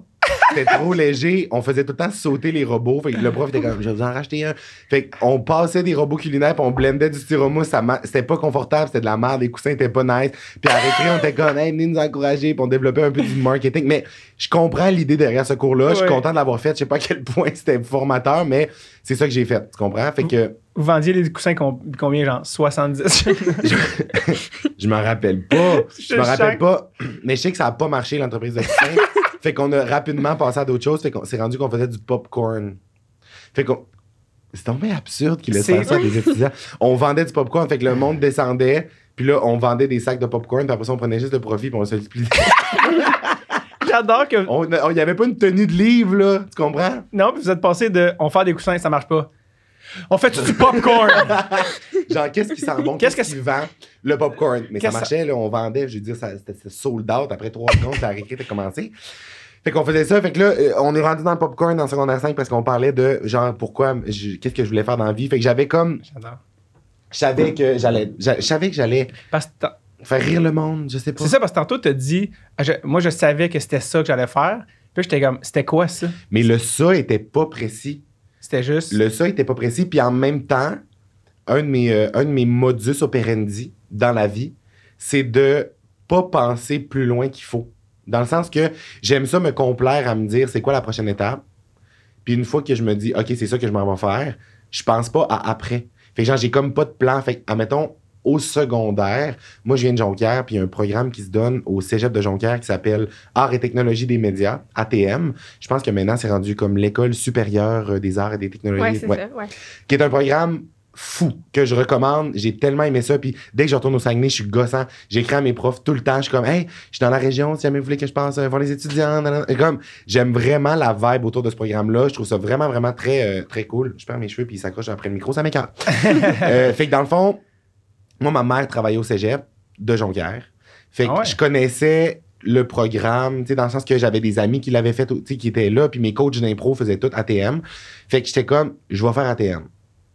C'était trop léger. On faisait tout le temps sauter les robots. Fait que le prof était comme, je vais vous en racheter un. Fait qu'on passait des robots culinaires puis on blendait du styromousse. C'était pas confortable. C'était de la merde. Les coussins étaient pas nice. Puis à récré, on était comme, hey, venez nous encourager. Puis on développait un peu du marketing. Mais je comprends l'idée derrière ce cours-là. Je suis Ouais. content de l'avoir fait. Je sais pas à quel point c'était formateur, mais c'est ça que j'ai fait. Tu comprends? Fait que Vous vendiez les coussins com- combien, genre 70 je m'en rappelle pas. Je me Je rappelle sens- pas. Mais je sais que ça a pas marché, l'entreprise de coussins. Fait qu'on a rapidement passé à d'autres choses. Fait qu'on s'est rendu qu'on faisait du popcorn. Fait qu'on. C'est tombé absurde qu'ils laissent faire ça à des étudiants. On vendait du popcorn, fait que le monde descendait. Puis là, on vendait des sacs de popcorn, puis après ça, on prenait juste le profit, puis on se le splitait. J'adore que. Il y avait pas une tenue de livre, là. Tu comprends? Non, puis vous êtes passé de on fait des coussins, ça marche pas. On fait du popcorn. Genre, qu'est-ce qui sent bon? Qu'est-ce Qu'est-ce que qui vend? Le popcorn? Mais ça marchait, là, on vendait, je veux dire, ça- c'était sold out. Après trois secondes, la récré était commencé. Fait qu'on faisait ça. Fait que là, euh, on est rendu dans le popcorn dans le secondaire 5 parce qu'on parlait de, genre, pourquoi, qu'est-ce que je voulais faire dans la vie. Fait que j'avais comme, J'adore. je savais que j'allais, j'a- je savais que j'allais t'as- faire rire le monde, je sais pas. C'est ça, parce que tantôt, tu as dit, ah, je- moi, je savais que c'était ça que j'allais faire. Puis j'étais comme, c'était quoi ça? Mais le ça était pas précis. Le ça était pas précis. Puis en même temps, un de mes, euh, un de modus operandi dans la vie, c'est de pas penser plus loin qu'il faut. Dans le sens que j'aime ça me complaire à me dire c'est quoi la prochaine étape. Puis une fois que je me dis OK, c'est ça que je m'en vais faire, je pense pas à après. Fait que genre j'ai comme pas de plan. Fait que, admettons, au secondaire, moi je viens de Jonquière, puis il y a un programme qui se donne au Cégep de Jonquière qui s'appelle Arts et technologies des médias, ATM. Je pense que maintenant c'est rendu comme l'école supérieure euh, des arts et des technologies. Ouais, c'est Ouais ça. Ouais. qui est un programme fou que je recommande. J'ai tellement aimé ça. Puis dès que je retourne au Saguenay, je suis gossant. J'écris à mes profs tout le temps. Je suis comme, hey, je suis dans la région. Si jamais vous voulez que je passe euh, voir les étudiants. nanana. Et comme, j'aime vraiment la vibe autour de ce programme-là. Je trouve ça vraiment, vraiment très, euh, très cool. Je perds mes cheveux puis ils s'accrochent après le micro. Ça m'écarte. Euh, fait que dans le fond, moi, ma mère travaillait au cégep de Jonquière. Fait que Ah ouais? je connaissais le programme, tu sais, dans le sens que j'avais des amis qui l'avaient fait, tu sais, qui étaient là, puis mes coachs d'impro faisaient tout ATM. Fait que j'étais comme, je vais faire ATM.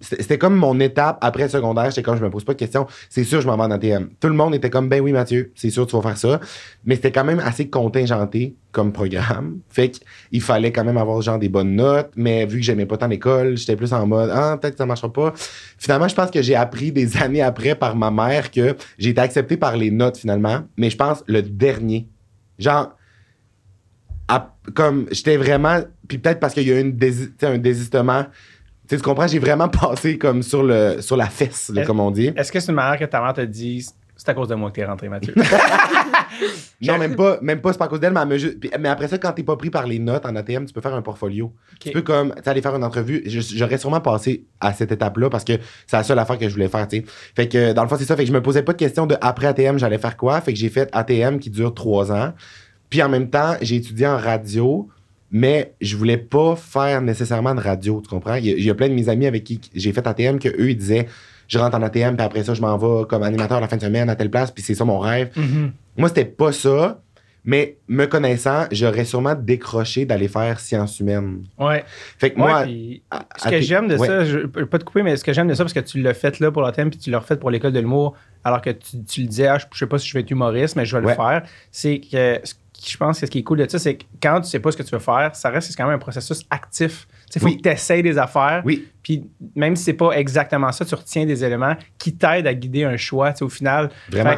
C'était comme mon étape après secondaire. J'étais comme, je me pose pas de questions. C'est sûr, je m'en vais en ATM. Tout le monde était comme, ben oui, Mathieu, c'est sûr, tu vas faire ça. Mais c'était quand même assez contingenté comme programme. Fait qu'il fallait quand même avoir genre des bonnes notes. Mais vu que j'aimais pas tant l'école, j'étais plus en mode, ah, peut-être que ça marchera pas. Finalement, je pense que j'ai appris des années après par ma mère que j'ai été accepté par les notes finalement. Mais je pense le dernier. Genre, comme j'étais vraiment. Puis peut-être parce qu'il y a eu un désistement. Tu comprends? J'ai vraiment passé comme sur, le, sur la fesse, là, comme on dit. Est-ce que c'est une manière que ta mère te dise, c'est à cause de moi que t'es rentré, Mathieu? Non, même pas, même pas, c'est pas à cause d'elle, mais, elle me ju- puis- mais après ça, quand t'es pas pris par les notes en ATM, tu peux faire un portfolio. Tu peux comme, tu sais, aller faire une entrevue. Je- J'aurais sûrement passé à cette étape-là parce que c'est la seule affaire que je voulais faire, tu sais. Fait que, dans le fond, c'est ça. Fait que je me posais pas de question de après ATM, j'allais faire quoi. Fait que j'ai fait ATM qui dure trois ans. Puis en même temps, j'ai étudié en radio, mais je voulais pas faire nécessairement de radio, tu comprends? Il y a, il y a plein de mes amis avec qui j'ai fait ATM que eux, ils disaient, je rentre en ATM, puis après ça, je m'en vais comme animateur la fin de semaine à telle place, puis c'est ça mon rêve. Mhm. Moi, c'était pas ça, mais me connaissant, j'aurais sûrement décroché d'aller faire sciences humaines. Ouais. Fait que Ouais, moi, à- ce à que j'aime de ouais. ça, je peux pas te couper, mais ce que j'aime de ça, parce que tu l'as fait là pour thème, puis tu l'as refait pour l'école de l'humour, alors que tu, tu le disais, ah, je, je sais pas si je vais être humoriste, mais je vais le faire. C'est que ce je pense que ce qui est cool de ça, c'est que quand tu sais pas ce que tu veux faire, ça reste quand même un processus actif. Il faut Oui. que tu essayes des affaires. Oui, Puis même si c'est pas exactement ça, tu retiens des éléments qui t'aident à guider un choix, au final.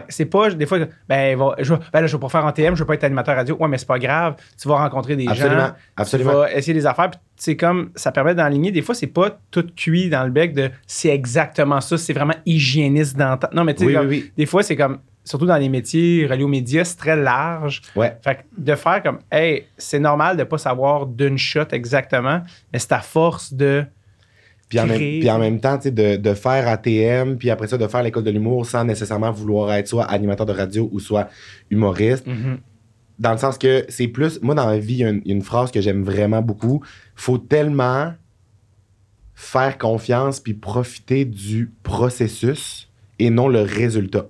C'est pas des fois, ben, va- je, ben là, je vais pas faire en TM, je vais pas être animateur radio. Ouais, mais c'est pas grave. Tu vas rencontrer des absolument. gens. absolument. Tu vas essayer des affaires. Puis c'est comme, ça permet d'enligner. Des fois, c'est pas tout cuit dans le bec de c'est exactement ça, c'est vraiment hygiéniste dans ta- Non, mais tu sais, oui. des fois, c'est comme, surtout dans les métiers reliés aux médias, c'est très large. Ouais. Fait que de faire comme, hey, c'est normal de pas savoir d'une shot exactement, mais c'est à force de. Puis en, même, puis en même temps, tu sais, de, de faire ATM, puis après ça, de faire l'école de l'humour sans nécessairement vouloir être soit animateur de radio ou soit humoriste. Mhm. Dans le sens que c'est plus. Moi, dans la vie, il y a une, une phrase que j'aime vraiment beaucoup. Faut tellement faire confiance puis profiter du processus et non le résultat.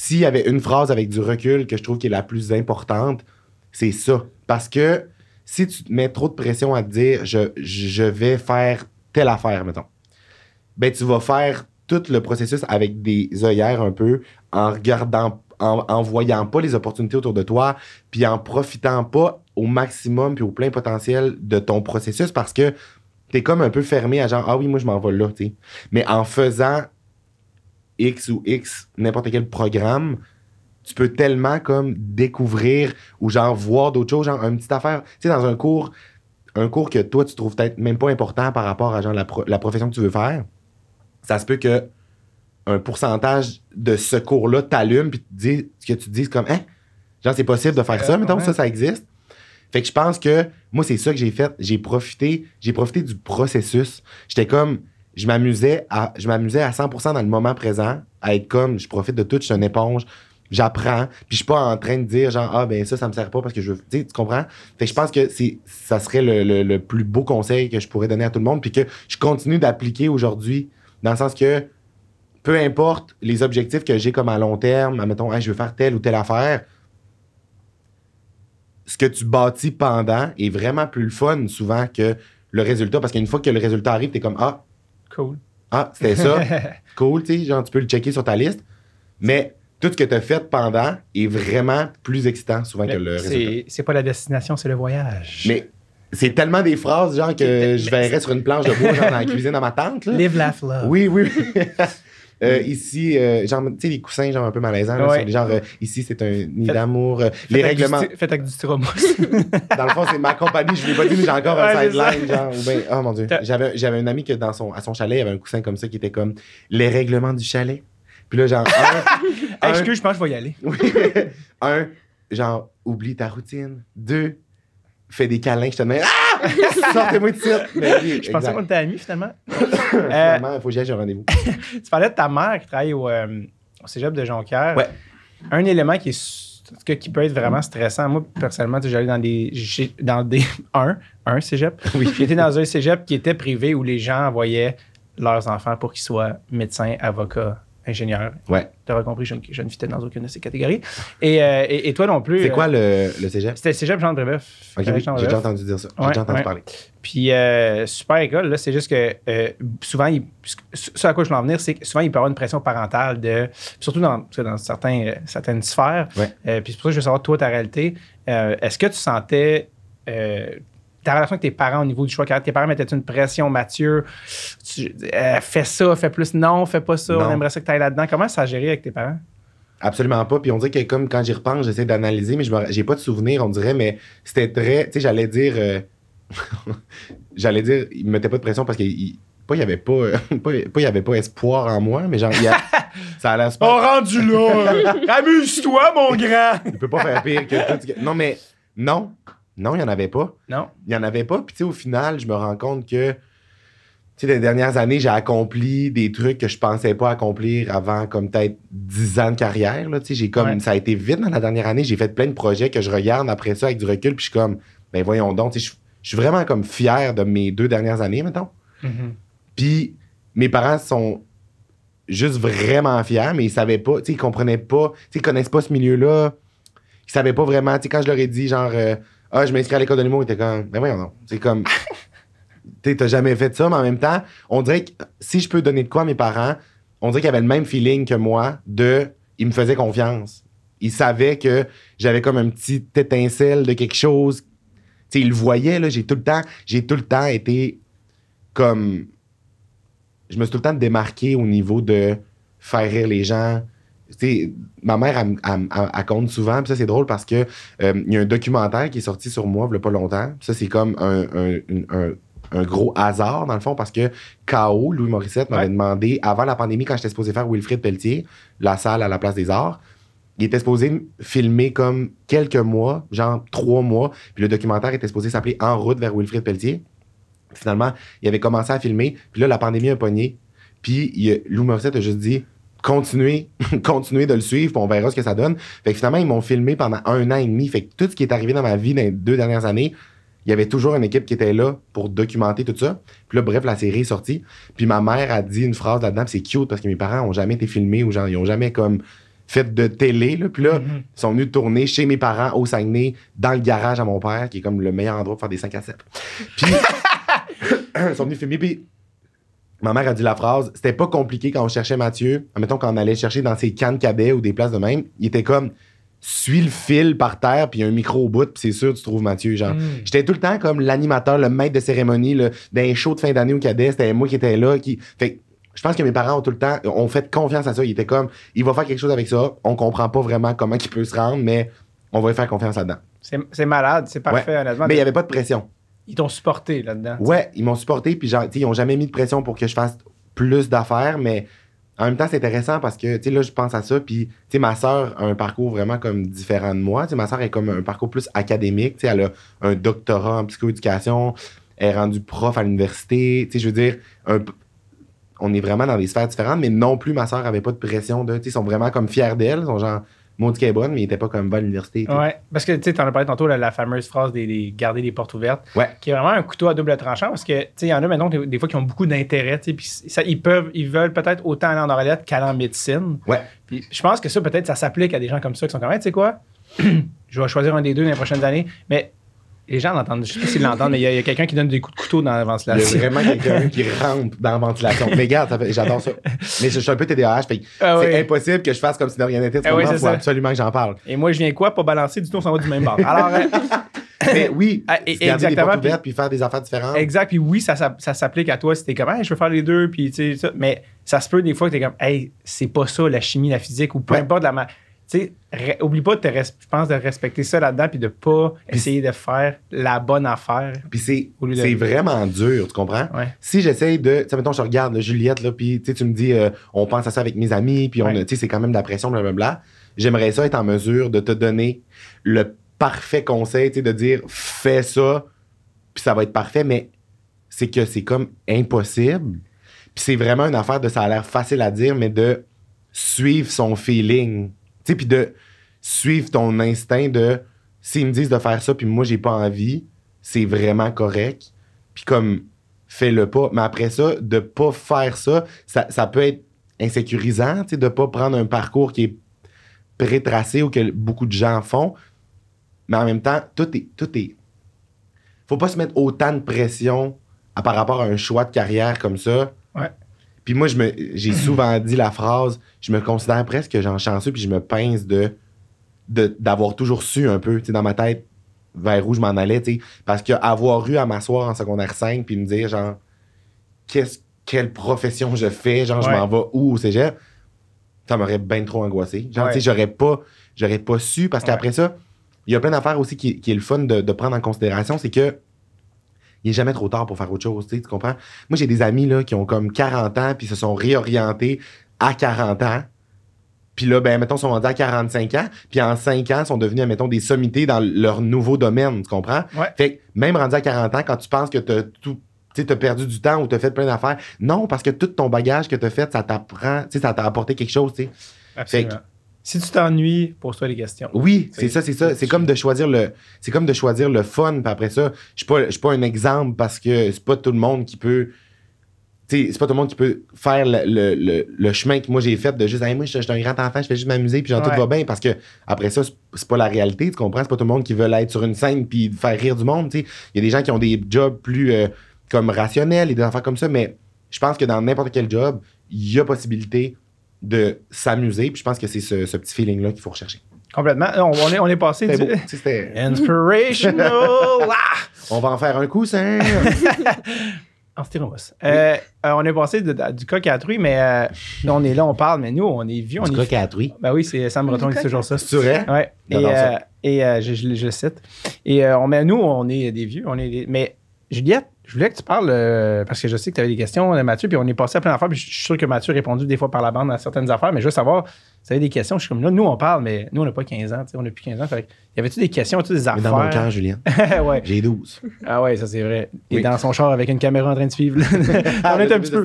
S'il y avait une phrase avec du recul que je trouve qui est la plus importante, c'est ça. Parce que si tu te mets trop de pression à te dire je, je vais faire telle affaire, mettons, ben tu vas faire tout le processus avec des œillères un peu en regardant, en, voyant pas les opportunités autour de toi, puis en profitant pas au maximum puis au plein potentiel de ton processus parce que t'es comme un peu fermé à genre ah oui moi je m'en vais là tu sais mais en faisant X ou X n'importe quel programme tu peux tellement comme découvrir ou genre voir d'autres choses genre une petite affaire tu sais dans un cours un cours que toi tu trouves peut-être même pas important par rapport à genre la, pro- la profession que tu veux faire ça se peut que un pourcentage de ce cours-là t'allume puis que tu te dises comme hein genre c'est possible de faire ça mettons ouais. ça ça existe fait que je pense que moi, c'est ça que j'ai fait. J'ai profité, j'ai profité du processus. J'étais comme, je m'amusais à, je m'amusais à 100% dans le moment présent, à être comme, je profite de tout, je suis une éponge, j'apprends, puis je suis pas en train de dire genre, ah ben ça, ça me sert pas parce que je veux, tu tu comprends? Fait que je pense que c'est, ça serait le, le- plus beau conseil que je pourrais donner à tout le monde, puis que je continue d'appliquer aujourd'hui, dans le sens que, peu importe les objectifs que j'ai comme à long terme, admettons, Hey, je veux faire telle ou telle affaire, ce que tu bâtis pendant est vraiment plus le fun souvent que le résultat. Parce qu'une fois que le résultat arrive, t'es comme Ah, Cool. ah, c'était ça. cool, tu sais, genre tu peux le checker sur ta liste. Mais tout ce que tu as fait pendant est vraiment plus excitant souvent que le résultat. C'est pas la destination, c'est le voyage. Mais c'est tellement des phrases genre que je verrais sur une planche de bois genre dans la cuisine dans ma tente. Là. Live, laugh, love. Oui, oui. Euh, ici, euh, genre, tu sais, les coussins, genre un peu malaisants. là, Ouais. sont des genre, euh, ici, c'est un nid d'amour. euh, les règlements. Faites avec du styromousse. Dans le fond, c'est ma compagnie. Je ne l'ai pas dit, mais j'ai encore Ouais, un sideline. Genre, ou ben, oh mon Dieu. J'avais, j'avais un ami que dans son, à son chalet, il y avait un coussin comme ça qui était comme les règlements du chalet. Puis là, genre, un, un- excuse, je pense que je vais y aller. oui. un, genre, oublie ta routine. Deux, fais des câlins. Je te demande, ah! Sortez-moi de ça. Mais oui, Je pensais qu'on était amis, finalement. Euh, Finalement, il faut que j'aille, j'ai un rendez-vous. tu parlais de ta mère qui travaille au, euh, au cégep de Jonquière. Ouais. Un élément qui est s- en tout cas, qui peut être vraiment stressant. Moi, personnellement, tu sais, j'allais dans des. dans des. Un, un cégep. Oui. J'étais dans un cégep qui était privé où les gens envoyaient leurs enfants pour qu'ils soient médecins, avocats, ingénieurs. Ouais. Tu auras compris, je, ne- je ne fitais dans aucune de ces catégories. Et, euh, et, et toi non plus. C'est quoi euh, le, le cégep? C'était le cégep Jean Brébeuf. Oui, j'ai déjà entendu dire ça. J'ai Ouais, déjà entendu ouais. parler. Puis, euh, super école, là, c'est juste que euh, souvent, il- ce à quoi je veux en venir, c'est que souvent, il peut y avoir une pression parentale, de, surtout dans, dans certains, certaines sphères. Puis c'est pour ça que je veux savoir, toi, ta réalité. Est-ce que tu sentais ta relation avec tes parents au niveau du choix de carrière? Tes parents mettaient une pression, Mathieu? Tu, euh, fais ça, fais plus, non, fais pas ça, on aimerait ça que tu ailles là-dedans. Comment ça a géré avec tes parents? Absolument pas. Puis on dirait que comme quand j'y repense, j'essaie d'analyser, mais je me- j'ai pas de souvenir, on dirait, mais c'était très. Tu sais, j'allais dire. euh, j'allais dire, il me mettait pas de pression parce qu'il. il- Pas, il y avait pas, euh, pas, pas, il y avait pas espoir en moi, mais genre, il y a- ça allait super. rendu là! Amuse-toi, mon grand! Il peut pas faire pire que tout. ce que- Non, mais non. Non, il y en avait pas. Non. Il y en avait pas. Puis, tu sais, au final, je me rends compte que, tu sais, les dernières années, j'ai accompli des trucs que je pensais pas accomplir avant, comme peut-être 10 ans de carrière. Là, tu sais, j'ai comme, Ouais. ça a été vite dans la dernière année. J'ai fait plein de projets que je regarde après ça avec du recul. Puis, je suis comme, ben voyons donc, tu sais, je je suis vraiment comme fier de mes deux dernières années, mettons. Mhm. Puis mes parents sont juste vraiment fiers, mais ils savaient pas, tu sais, ils comprenaient pas, tu sais, ils connaissent pas ce milieu-là. Ils savaient pas vraiment, tu sais, quand je leur ai dit, genre, euh, ah, je m'inscris à l'école de l'humour, ils étaient comme, ben voyons non. C'est comme, tu t'as jamais fait ça, mais en même temps, on dirait que si je peux donner de quoi à mes parents, on dirait qu'ils avaient le même feeling que moi de, ils me faisaient confiance. Ils savaient que j'avais comme un petit étincelle de quelque chose. Tu sais, ils le voyaient, là, j'ai tout le temps, j'ai tout le temps été comme je me suis tout le temps démarqué au niveau de faire rire les gens. Ma mère, elle, elle- elle- elle compte souvent, puis ça, c'est drôle parce que euh, il y a un documentaire qui est sorti sur moi il y a pas longtemps. Ça, c'est comme un, un- une- un- un gros hasard, dans le fond, parce que K.O., Louis Morissette, m'avait Ouais. demandé, avant la pandémie, quand j'étais supposé faire Wilfrid Pelletier, la salle à la place des arts, il était supposé filmer comme quelques mois, genre trois mois, puis le documentaire était supposé s'appeler En route vers Wilfrid Pelletier. Finalement, il avait commencé à filmer, puis là, la pandémie a pogné. Puis il a- Lou Morissette a juste dit continuez, continuez de le suivre, puis on verra ce que ça donne. Fait que finalement, ils m'ont filmé pendant un an et demi. Fait que tout ce qui est arrivé dans ma vie dans les deux dernières années, il y avait toujours une équipe qui était là pour documenter tout ça. Puis là, bref, la série est sortie. Puis ma mère a dit une phrase là-dedans, c'est cute parce que mes parents ont jamais été filmés ou genre, ils ont jamais comme fait de télé. Là. Puis là, Mhm. ils sont venus tourner chez mes parents au Saguenay, dans le garage à mon père, qui est comme le meilleur endroit pour faire des 5 à 7. Puis, ils sont venus filmer. Puis, ma mère a dit la phrase c'était pas compliqué quand on cherchait Mathieu. Mettons, quand on allait chercher dans ses cannes cadets ou des places de même, il était comme suis le fil par terre, puis il y a un micro au bout, puis c'est sûr, tu trouves Mathieu. Genre, Mm. J'étais tout le temps comme l'animateur, le maître de cérémonie, d'un show de fin d'année au cadet, c'était moi qui étais là. Qui... Fait je pense que mes parents ont tout le temps, ont fait confiance à ça. Ils étaient comme, il va faire quelque chose avec ça. On comprend pas vraiment comment il peut se rendre, mais on va lui faire confiance là-dedans. C'est c'est malade, c'est parfait, honnêtement. Mais il n'y avait pas de pression. Ils t'ont supporté là-dedans. Ouais, ils m'ont supporté, puis ils ont jamais mis de pression pour que je fasse plus d'affaires, mais en même temps, c'est intéressant parce que, tu sais, là, je pense à ça, puis, tu sais, ma soeur a un parcours vraiment comme différent de moi. Tu sais, ma soeur est comme un parcours plus académique, tu sais, elle a un doctorat en psychoéducation, elle est rendue prof à l'université, tu sais, je veux dire, un on est vraiment dans des sphères différentes, mais non plus, ma soeur avait pas de pression de, tu ils sont vraiment comme fiers d'elle, ils sont genre, maudit qu'elle est bonne, mais ils étaient pas comme va à l'université. Ouais, parce que tu sais, t'en as parlé tantôt, la, la fameuse phrase des, des garder les portes ouvertes, Ouais. qui est vraiment un couteau à double tranchant parce que tu sais, il y en a maintenant des, des fois qui ont beaucoup d'intérêt, puis ça, ils peuvent, ils veulent peut-être autant aller en oralette qu'aller en médecine. Ouais. Puis je pense que ça, peut-être, ça s'applique à des gens comme ça qui sont comme, Hey, tu sais quoi, je vais choisir un des deux dans les prochaines années, mais les gens l'entendent, je sais pas s'ils l'entendent, mais il y a, quelqu'un qui donne des coups de couteau dans la Il y a ventilation. vraiment quelqu'un qui rampe dans la ventilation. Mais regarde, j'adore ça. Mais je, je suis un peu TDAH, fait Ah c'est oui. impossible que je fasse comme si de rien n'était. Ah oui, faut c'est ça. absolument que j'en parle. Et moi, je viens quoi? Pas balancer du tout, on s'en va du même bord. Alors, euh, Mais oui, Ah, et- garder les portes puis- ouvertes puis faire des affaires différentes. Exact. Puis oui, ça, ça, ça s'applique à toi si t'es comme, hey, je veux faire les deux. Puis tu sais, ça. Mais ça se peut des fois que t'es comme, hey, c'est pas ça la chimie, la physique ou peu Ouais. importe la. Sais, oublie pas de je pense, de respecter ça là-dedans puis de pas essayer de faire la bonne affaire. Puis c'est vraiment dur, tu comprends? Ouais. Si j'essaye de. Tu sais, mettons, je regarde là, Juliette, là, puis tu me dis, euh, on pense à ça avec mes amis, puis on Ouais. a- tu sais, c'est quand même de la pression, blablabla. J'aimerais ça être en mesure de te donner le parfait conseil, tu sais, de dire, fais ça, puis ça va être parfait, mais c'est que c'est comme impossible. Puis c'est vraiment une affaire de ça a l'air facile à dire, mais de suivre son feeling. Puis de suivre ton instinct de s'ils me disent de faire ça, puis moi, j'ai pas envie, c'est vraiment correct. Puis comme, fais-le pas. Mais après ça, de pas faire ça, ça, peut être insécurisant, tu sais, de pas prendre un parcours qui est pré-tracé ou que beaucoup de gens font. Mais en même temps, tout est. Tout est faut pas se mettre autant de pression par rapport à un choix de carrière comme ça. Ouais. Puis moi, je me, j'ai souvent dit la phrase, je me considère presque genre chanceux, puis je me pince de, de- d'avoir toujours su un peu, tu sais, dans ma tête, vers où je m'en allais, tu sais. Parce qu'avoir eu à m'asseoir en secondaire 5, puis me dire, genre, qu'est-ce, quelle profession je fais, genre, je m'en vais où au cégep, ça m'aurait bien trop angoissé. Genre, Ouais. tu sais, j'aurais pas, j'aurais pas su, parce Ouais. qu'après ça, il y a plein d'affaires aussi qui, qui est le fun de, de prendre en considération, c'est que il jamais trop tard pour faire autre chose, tu tu comprends? Moi, j'ai des amis là, qui ont comme 40 ans puis se sont réorientés à 40 ans. Puis là, ben, mettons, sont rendus à 45 ans. Puis en 5 ans, sont devenus, mettons, des sommités dans leur nouveau domaine, tu comprends? Ouais. Fait que même rendu à 40 ans, quand tu penses que t'as tout, tu t'as perdu du temps ou t'as fait plein d'affaires, non, parce que tout ton bagage que t'as fait, ça t'apprend, tu sais, ça t'a apporté quelque chose, tu sais. Si tu t'ennuies, pose-toi des questions. Oui, C'est- ça, c'est ça. C'est comme de choisir le, c'est comme de choisir le fun. Puis après ça, je suis pas, je suis pas un exemple parce que c'est pas tout le monde qui peut, c'est pas tout le monde qui peut faire le, le, le- le chemin que moi j'ai fait de juste, Hey, moi, je suis un grand enfant, je fais juste m'amuser puis genre Ouais. tout va bien parce que après ça, c'est- pas la réalité, tu comprends? C'est pas tout le monde qui veut être sur une scène puis faire rire du monde, tu sais. Il y a des gens qui ont des jobs plus euh, comme rationnels et des affaires comme ça, mais je pense que dans n'importe quel job, il y a possibilité de s'amuser. Puis je pense que c'est ce, ce petit feeling-là qu'il faut rechercher. Complètement. On, on est, on est passé C'était du. beau. Inspirational! Ah! On va en faire un coussin. En styromousse. Euh, euh, on est passé de- de- du coq à la truie, mais euh, on est là, on parle, mais nous, on est vieux. On Du est... coq à la truie. Ben oui, c'est Sam Breton qui dit toujours ça. C'est vrai? Ouais. Et, ça. euh, euh, je, je- je le cite. Et euh, on, mais nous, on est des vieux. On est des- Mais Juliette, je voulais que tu parles, euh, parce que je sais que tu avais des questions, euh, Mathieu, puis on est passé à plein d'affaires, puis je suis sûr que Mathieu a répondu des fois par la bande à certaines affaires, mais je veux savoir, si tu avais des questions, je suis comme là, nous, on parle, mais nous, on n'a pas 15 ans, tu sais, on n'a plus 15 ans. Fait y avait-tu des questions, tu des Mais affaires? dans mon cœur, Julien, ouais. j'ai 12. Ah ouais, ça c'est vrai. Et Oui. dans son char avec une caméra en train de suivre. on est un petit peu.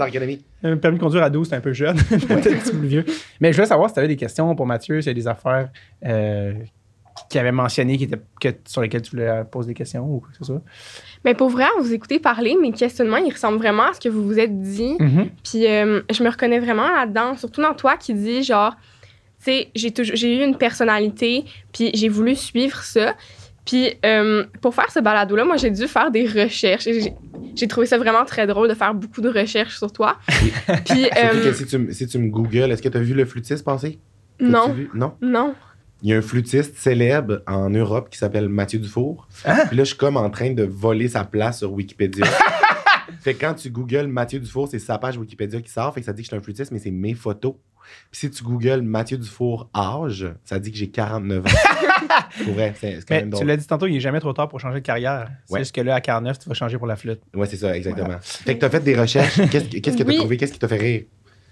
Un permis de conduire à 12, c'est un peu jeune. Peut-être un petit peu plus vieux. Mais je voulais savoir si tu avais des questions pour Mathieu, s'il y a des affaires euh, qui avait mentionné qui que, sur lesquels tu voulais poser des questions ou quoi que ce soit? Mais pour vrai, vous écoutez parler, mes questionnements, ils ressemblent vraiment à ce que vous vous êtes dit. Mhm. Puis euh, je me reconnais vraiment là-dedans, surtout dans toi qui dis genre, tu sais, j'ai toujours- j'ai eu une personnalité, puis j'ai voulu suivre ça. Puis euh, pour faire ce balado-là, moi, j'ai dû faire des recherches. J'ai j'ai trouvé ça vraiment très drôle de faire beaucoup de recherches sur toi. Puis, euh, que si tu, me- si tu me googles, est-ce que tu as vu le flûtiste passer? T'as-tu non, vu? Non? non. Il y a un flûtiste célèbre en Europe qui s'appelle Mathieu Dufour. Hein? Puis là, je suis comme en train de voler sa place sur Wikipédia. fait que quand tu googles Mathieu Dufour, c'est sa page Wikipédia qui sort. Fait que ça dit que je suis un flûtiste, mais c'est mes photos. Puis si tu googles Mathieu Dufour âge, ça dit que j'ai 49 ans. Pour vrai, c'est c'est quand Mais même tu l'as dit tantôt, il est jamais trop tard pour changer de carrière. C'est Ouais. juste que là, à 49, tu vas changer pour la flûte. Ouais, c'est ça, exactement. Fait que t'as fait des recherches. Qu'est-ce que qu'est-ce que t'as Oui. trouvé? Qu'est-ce qui t'a fait rire?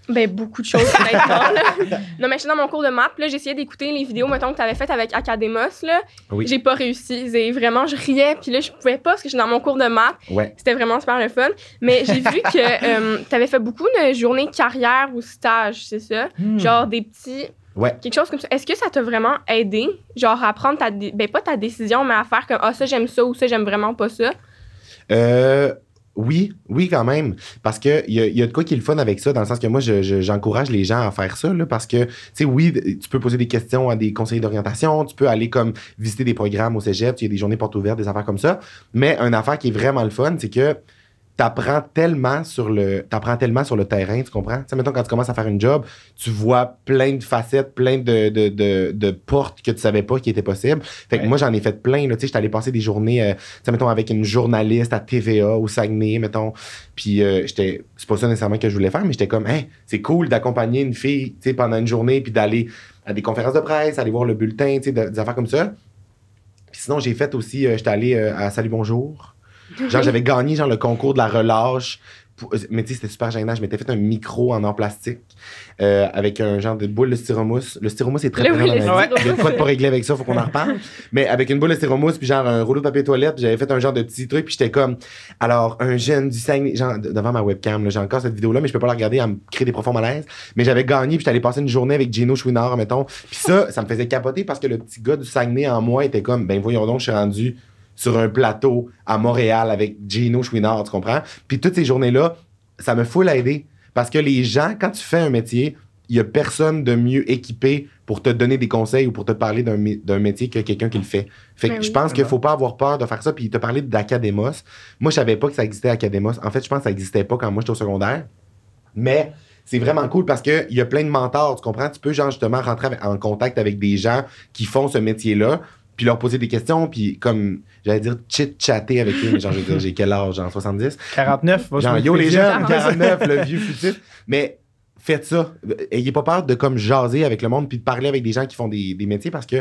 Ben, beaucoup de choses, honnêtement. là. Non, mais j'étais dans mon cours de maths, là, j'essayais d'écouter les vidéos, mettons, que t'avais faites avec Academos, là. Oui. J'ai pas réussi. Vraiment, je riais, puis là, je pouvais pas parce que j'étais dans mon cours de maths. Ouais. C'était vraiment super le fun. Mais j'ai vu que euh, t'avais fait beaucoup de journées carrière ou stage, c'est ça? Hmm. Genre des petits. Ouais. Quelque chose comme ça. Est-ce que ça t'a vraiment aidé? Genre à prendre ta. Ben, pas ta décision, mais à faire comme, ah, ça, j'aime ça ou ça, j'aime vraiment pas ça? Euh, oui, oui, quand même. Parce que il y a, y a de quoi qui est le fun avec ça, dans le sens que moi, je- je- j'encourage les gens à faire ça, là, parce que, tu sais, oui, tu peux poser des questions à des conseillers d'orientation, tu peux aller comme visiter des programmes au cégep, il y des journées portes ouvertes, des affaires comme ça. Mais une affaire qui est vraiment le fun, c'est que t'apprends tellement sur le t'apprends tellement sur le terrain, tu comprends? Tu sais, mettons, quand tu commences à faire une job, tu vois plein de facettes, plein de, de, de, de portes que tu savais pas qui étaient possibles. Fait que Ouais. moi, j'en ai fait plein, là. Tu sais, j'étais allé passer des journées, euh, tu sais, mettons, avec une journaliste à TVA au Saguenay, mettons. Puis euh, j'étais, c'est pas ça nécessairement que je voulais faire, mais j'étais comme, hein, c'est cool d'accompagner une fille, tu sais, pendant une journée, puis d'aller à des conférences de presse, aller voir le bulletin, tu sais, de- des affaires comme ça. Puis sinon, j'ai fait aussi, euh, j'étais allé euh, à Salut Bonjour. Genre, j'avais gagné, genre, le concours de la relâche. Pour- mais tu sais, c'était super gênant. Je m'étais fait un micro en or plastique euh, avec un genre de boule de styromousse. Le styromousse est très oui, présent le dans ma vie. styromousse. Il y a quoi de pas réglé avec ça, faut qu'on en reparle. Mais avec une boule de styromousse, puis genre un rouleau de papier toilette, puis j'avais fait un genre de petit truc, puis j'étais comme, alors, un jeune du Saguenay, genre, de- devant ma webcam, j'ai encore cette vidéo-là, mais je peux pas la regarder, elle me crée des profonds malaises. Mais j'avais gagné, puis j'allais passer une journée avec Gino Chouinard, mettons. Puis ça, ça me faisait capoter parce que le petit gars du Saguenay en moi était comme, ben voyons donc, je suis rendu sur un plateau à Montréal avec Gino Chouinard, tu comprends? Puis toutes ces journées-là, ça me fout l'aider. Parce que les gens, quand tu fais un métier, il y a personne de mieux équipé pour te donner des conseils ou pour te parler d'un mé- d'un métier que quelqu'un qui le fait. Fait que Ben je pense qu'il faut pas avoir peur de faire ça. Puis il t'a parlé d'Academos. Moi, je savais pas que ça existait Academos. En fait, je pense que ça existait pas quand moi j'étais au secondaire. Mais c'est vraiment cool parce qu'il y a plein de mentors, tu comprends? Tu peux, genre, justement, rentrer en contact avec des gens qui font ce métier-là, puis leur poser des questions, puis comme, j'allais dire, chit-chatter avec eux, mais genre, je veux dire, j'ai quel âge, genre 70? 49, va Genre, yo les jeunes, 49, le vieux futif. Mais faites ça. Ayez pas peur de comme jaser avec le monde, puis de parler avec des gens qui font des, des métiers parce que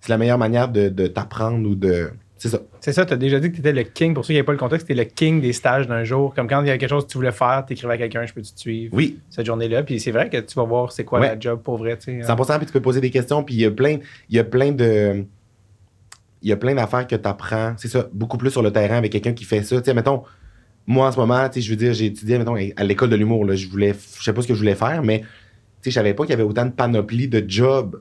c'est la meilleure manière de, de t'apprendre ou de. C'est ça. C'est ça, tu as déjà dit que tu étais le king. Pour ceux qui n'avaient pas le contexte, tu le king des stages d'un jour. Comme quand il y a quelque chose que tu voulais faire, tu écrivais à quelqu'un, je peux te suivre Oui, cette journée-là. Puis c'est vrai que tu vas voir c'est quoi Ouais. la job pour vrai. tu sais. 100%, puis tu peux poser des questions, puis il y a plein, il y a plein de. Il y a plein d'affaires que tu apprends. C'est ça, beaucoup plus sur le terrain avec quelqu'un qui fait ça. Tu sais, mettons, moi en ce moment, tu sais, je veux dire, j'ai étudié, mettons, à l'école de l'humour, là, je voulais, je sais pas ce que je voulais faire, mais tu sais, je savais pas qu'il y avait autant de panoplie de jobs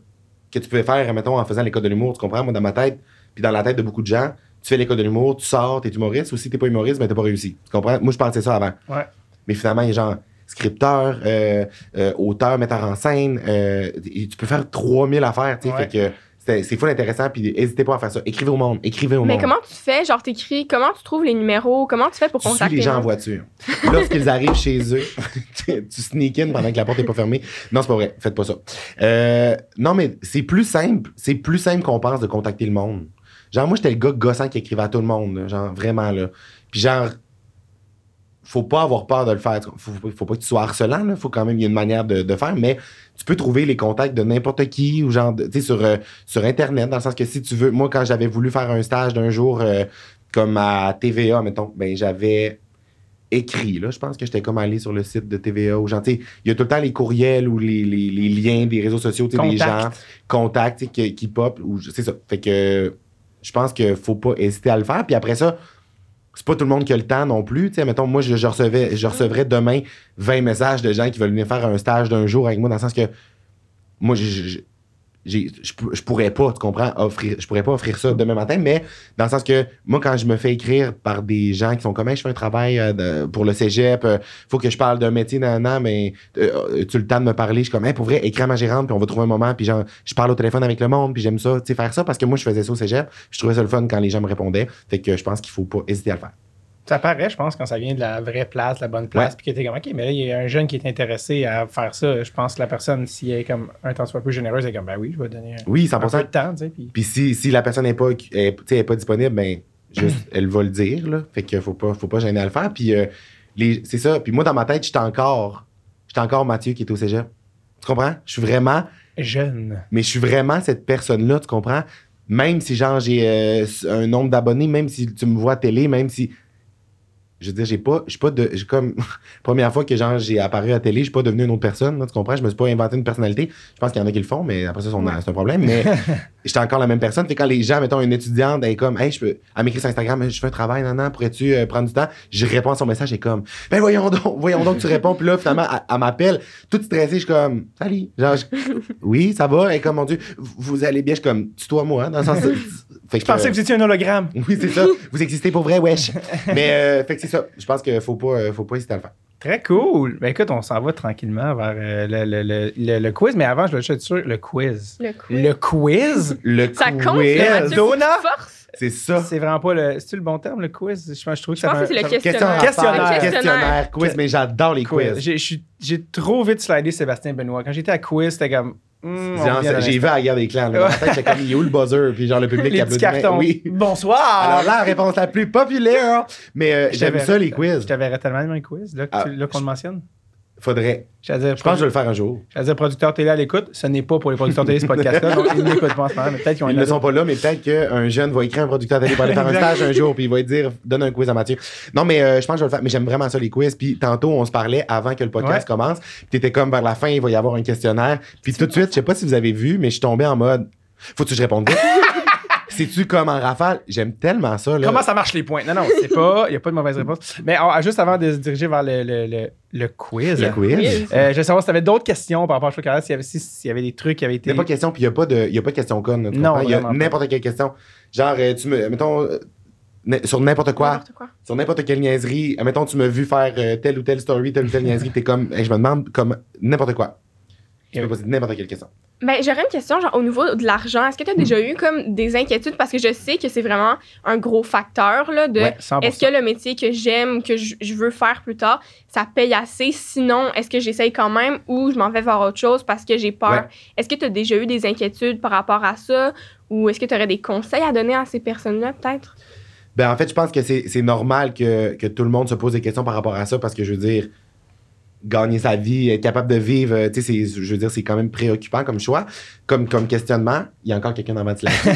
que tu pouvais faire, mettons, en faisant l'école de l'humour, tu comprends? Moi, dans ma tête, puis dans la tête de beaucoup de gens, tu fais l'école de l'humour, tu sors, t'es humoriste, ou si t'es pas humoriste, ben t'as pas réussi. Tu comprends? Moi, je pensais ça avant. Ouais. Mais finalement, il y a genre scripteur, euh, euh, auteur, metteur en scène, euh, tu peux faire 3000 affaires, tu sais, Ouais. fait que c'est full intéressant, puis n'hésitez pas à faire ça. Écrivez au monde, écrivez au Mais monde. comment tu fais? Genre, t'écris, comment tu trouves les numéros? Comment tu fais pour Tu suis contacter les gens en voiture. Lorsqu'ils arrivent chez eux, tu tu sneak in pendant que la porte n'est pas fermée. Non, c'est pas vrai. Faites pas ça. Euh, non, mais c'est plus simple. C'est plus simple qu'on pense de contacter le monde. Genre, moi, j'étais le gars gossant qui écrivait à tout le monde. là. Genre, vraiment, là. Puis genre, faut pas avoir peur de le faire. Faut, faut, faut pas que tu sois harcelant, là. Faut quand même, il y a une manière de, de faire, mais tu peux trouver les contacts de n'importe qui ou genre, tu sais, sur, euh, sur Internet, dans le sens que si tu veux, moi, quand j'avais voulu faire un stage d'un jour, euh, comme à TVA, mettons, ben, j'avais écrit, là. Je pense que j'étais comme allé sur le site de TVA ou genre, tu sais, il y a tout le temps les courriels ou les, les, les liens des réseaux sociaux, tu sais, des Contact. gens, contacts, qui, qui pop, ou c'est ça. Fait que je pense qu'il faut pas hésiter à le faire. Puis après ça, c'est pas tout le monde qui a le temps non plus. Tu sais, mettons, moi, je, je recevais, je recevrais demain 20 messages de gens qui veulent venir faire un stage d'un jour avec moi, dans le sens que moi, je- je, je pourrais pas, tu comprends, offrir, je pourrais pas offrir ça demain matin, mais dans le sens que moi, quand je me fais écrire par des gens qui sont comme, Hey, je fais un travail euh, pour le cégep, euh, faut que je parle d'un métier, nan, nan, mais euh, tu le temps de me parler, je suis comme, hey, pour vrai, écris à ma gérante, puis on va trouver un moment, puis genre, je parle au téléphone avec le monde, puis j'aime ça, tu sais, faire ça, parce que moi, je faisais ça au cégep, je trouvais ça le fun quand les gens me répondaient, fait que je pense qu'il faut pas hésiter à le faire. Ça paraît, je pense, quand ça vient de la vraie place, la bonne place, puis que t'es comme, OK, mais là, il y a un jeune qui est intéressé à faire ça. Je pense que la personne, si elle est comme un temps soit peu généreuse, elle est comme, ben oui, je vais donner un, Oui, un 100%. peu de temps, tu sais. Puis... Puis si, si la personne n'est pas, elle est pas disponible, ben, juste, elle va le dire, là. Fait qu'il faut pas, faut pas gêner à le faire. Puis euh, c'est ça. Puis moi, dans ma tête, j'étais encore, j'étais encore Mathieu qui est au cégep. Tu comprends? Je suis vraiment, Jeune. mais je suis vraiment cette personne-là, tu comprends? Même si, genre, j'ai euh, un nombre d'abonnés, même si tu me vois à télé, même si. Je veux dire, j'ai pas. Je suis pas de. j'ai comme. première fois que, genre, j'ai apparu à télé, je suis pas devenu une autre personne, là, tu comprends? Je me suis pas inventé une personnalité. Je pense qu'il y en a qui le font, mais après ça, c'est un- c'est un problème. Mais j'étais encore la même personne. Fait que quand les gens, mettons, une étudiante, elle est comme, hey, je peux. Elle m'écrit sur Instagram, je fais un travail, non, non, pourrais-tu euh, prendre du temps? Je réponds à son message, et comme, ben voyons donc, voyons donc, tu réponds. Puis là, finalement, elle, elle m'appelle, toute stressée, je suis comme, salut. Genre, je- oui, ça va? Et comme, mon Dieu, vous allez bien, je suis comme, tutoie-moi, hein, dans le sens. Fait Je pensais que vous étiez un hologramme. Oui, c'est ça. Vous existez pour vrai, wesh. Mais, euh, fait que c'est ça. Je pense qu'il faut pas, euh, faut pas hésiter à le faire. Très cool. Ben écoute, on s'en va tranquillement vers euh, le, le- le- le- le quiz, mais avant, je vais être sûr, le quiz. Le quiz. Le quiz? Le Ça compte, quiz, le Donna? forces. c'est ça. C'est vraiment pas le. C'est-tu le bon terme, le quiz? Je, pense- je trouve que Je pense ça que c'est le questionnaire. Questionnaire. Questionnaire. Questionnaire. Quiz, mais j'adore les quiz. J'ai trop vite slidé Sébastien Benoît. Quand j'étais à quiz, c'était comme. Hmm, J'ai vu à la guerre des clans. Là. Tête, comme, il est où le buzzer? Puis genre, le public les petits cartons. Oui. Bonsoir! Alors là, la réponse la plus populaire. Mais euh, j'aime ça, les quiz. Je t'avais tellement aimé un quiz, là, Ah, là, qu'on le mentionne. Faudrait. Dire, Je pense que je vais le faire un jour. j'allais dire producteur télé à l'écoute. Ce n'est pas pour les producteurs télé ce podcast-là, donc ils n'écoutent pas en ce moment, mais peut-être qu'ils Ils ne sont pas là, mais peut-être qu'un jeune va écrire un producteur télé pour aller faire un stage un jour, puis il va dire donne un quiz à Mathieu. Non, mais euh, je pense que je vais le faire. Mais j'aime vraiment ça, les quiz. Puis tantôt, on se parlait avant que le podcast Ouais. commence. Puis t'étais comme vers la fin, il va y avoir un questionnaire. Puis tout de suite, je sais pas si vous avez vu, mais je suis tombé en mode faut-tu que je réponde vite? C'est-tu comme en rafale? J'aime tellement ça. Là. Comment ça marche les points? Non, non, c'est pas. Il n'y a pas de mauvaise réponse. Mais ah, juste avant de se diriger vers le, le, le, le quiz, Le quiz? Euh, je veux savoir si tu avais d'autres questions par rapport à Chocolat, s'il y avait, si- s'il y avait des trucs qui avaient Il été. n'y a pas de question, puis il n'y a, pas de- il y a pas de question conne. là, tu Non? Il y a pas. n'importe quelle question. Genre, euh, tu me. Mettons. euh, n- sur n'importe quoi, N'importe quoi. sur n'importe quelle niaiserie, mettons, tu m'as vu faire euh, telle ou telle story, telle ou telle niaiserie, t'es comme, Hey, je me demande comme n'importe quoi. Tu peux poser n'importe quelle question. Ben, j'aurais une question, genre, au niveau de l'argent. Est-ce que tu as déjà eu comme des inquiétudes? Parce que je sais que c'est vraiment un gros facteur, là, de Ouais, 100%. est-ce que le métier que j'aime, que je je veux faire plus tard, ça paye assez? Sinon, est-ce que j'essaye quand même ou je m'en vais vers autre chose parce que j'ai peur? Ouais. Est-ce que tu as déjà eu des inquiétudes par rapport à ça? Ou est-ce que tu aurais des conseils à donner à ces personnes-là, peut-être? Ben, en fait, je pense que c'est c'est normal que, que tout le monde se pose des questions par rapport à ça parce que je veux dire, gagner sa vie, être capable de vivre, euh, tu sais, je veux dire, c'est quand même préoccupant comme choix, comme, comme questionnement. Il y a encore quelqu'un dans la ventilation.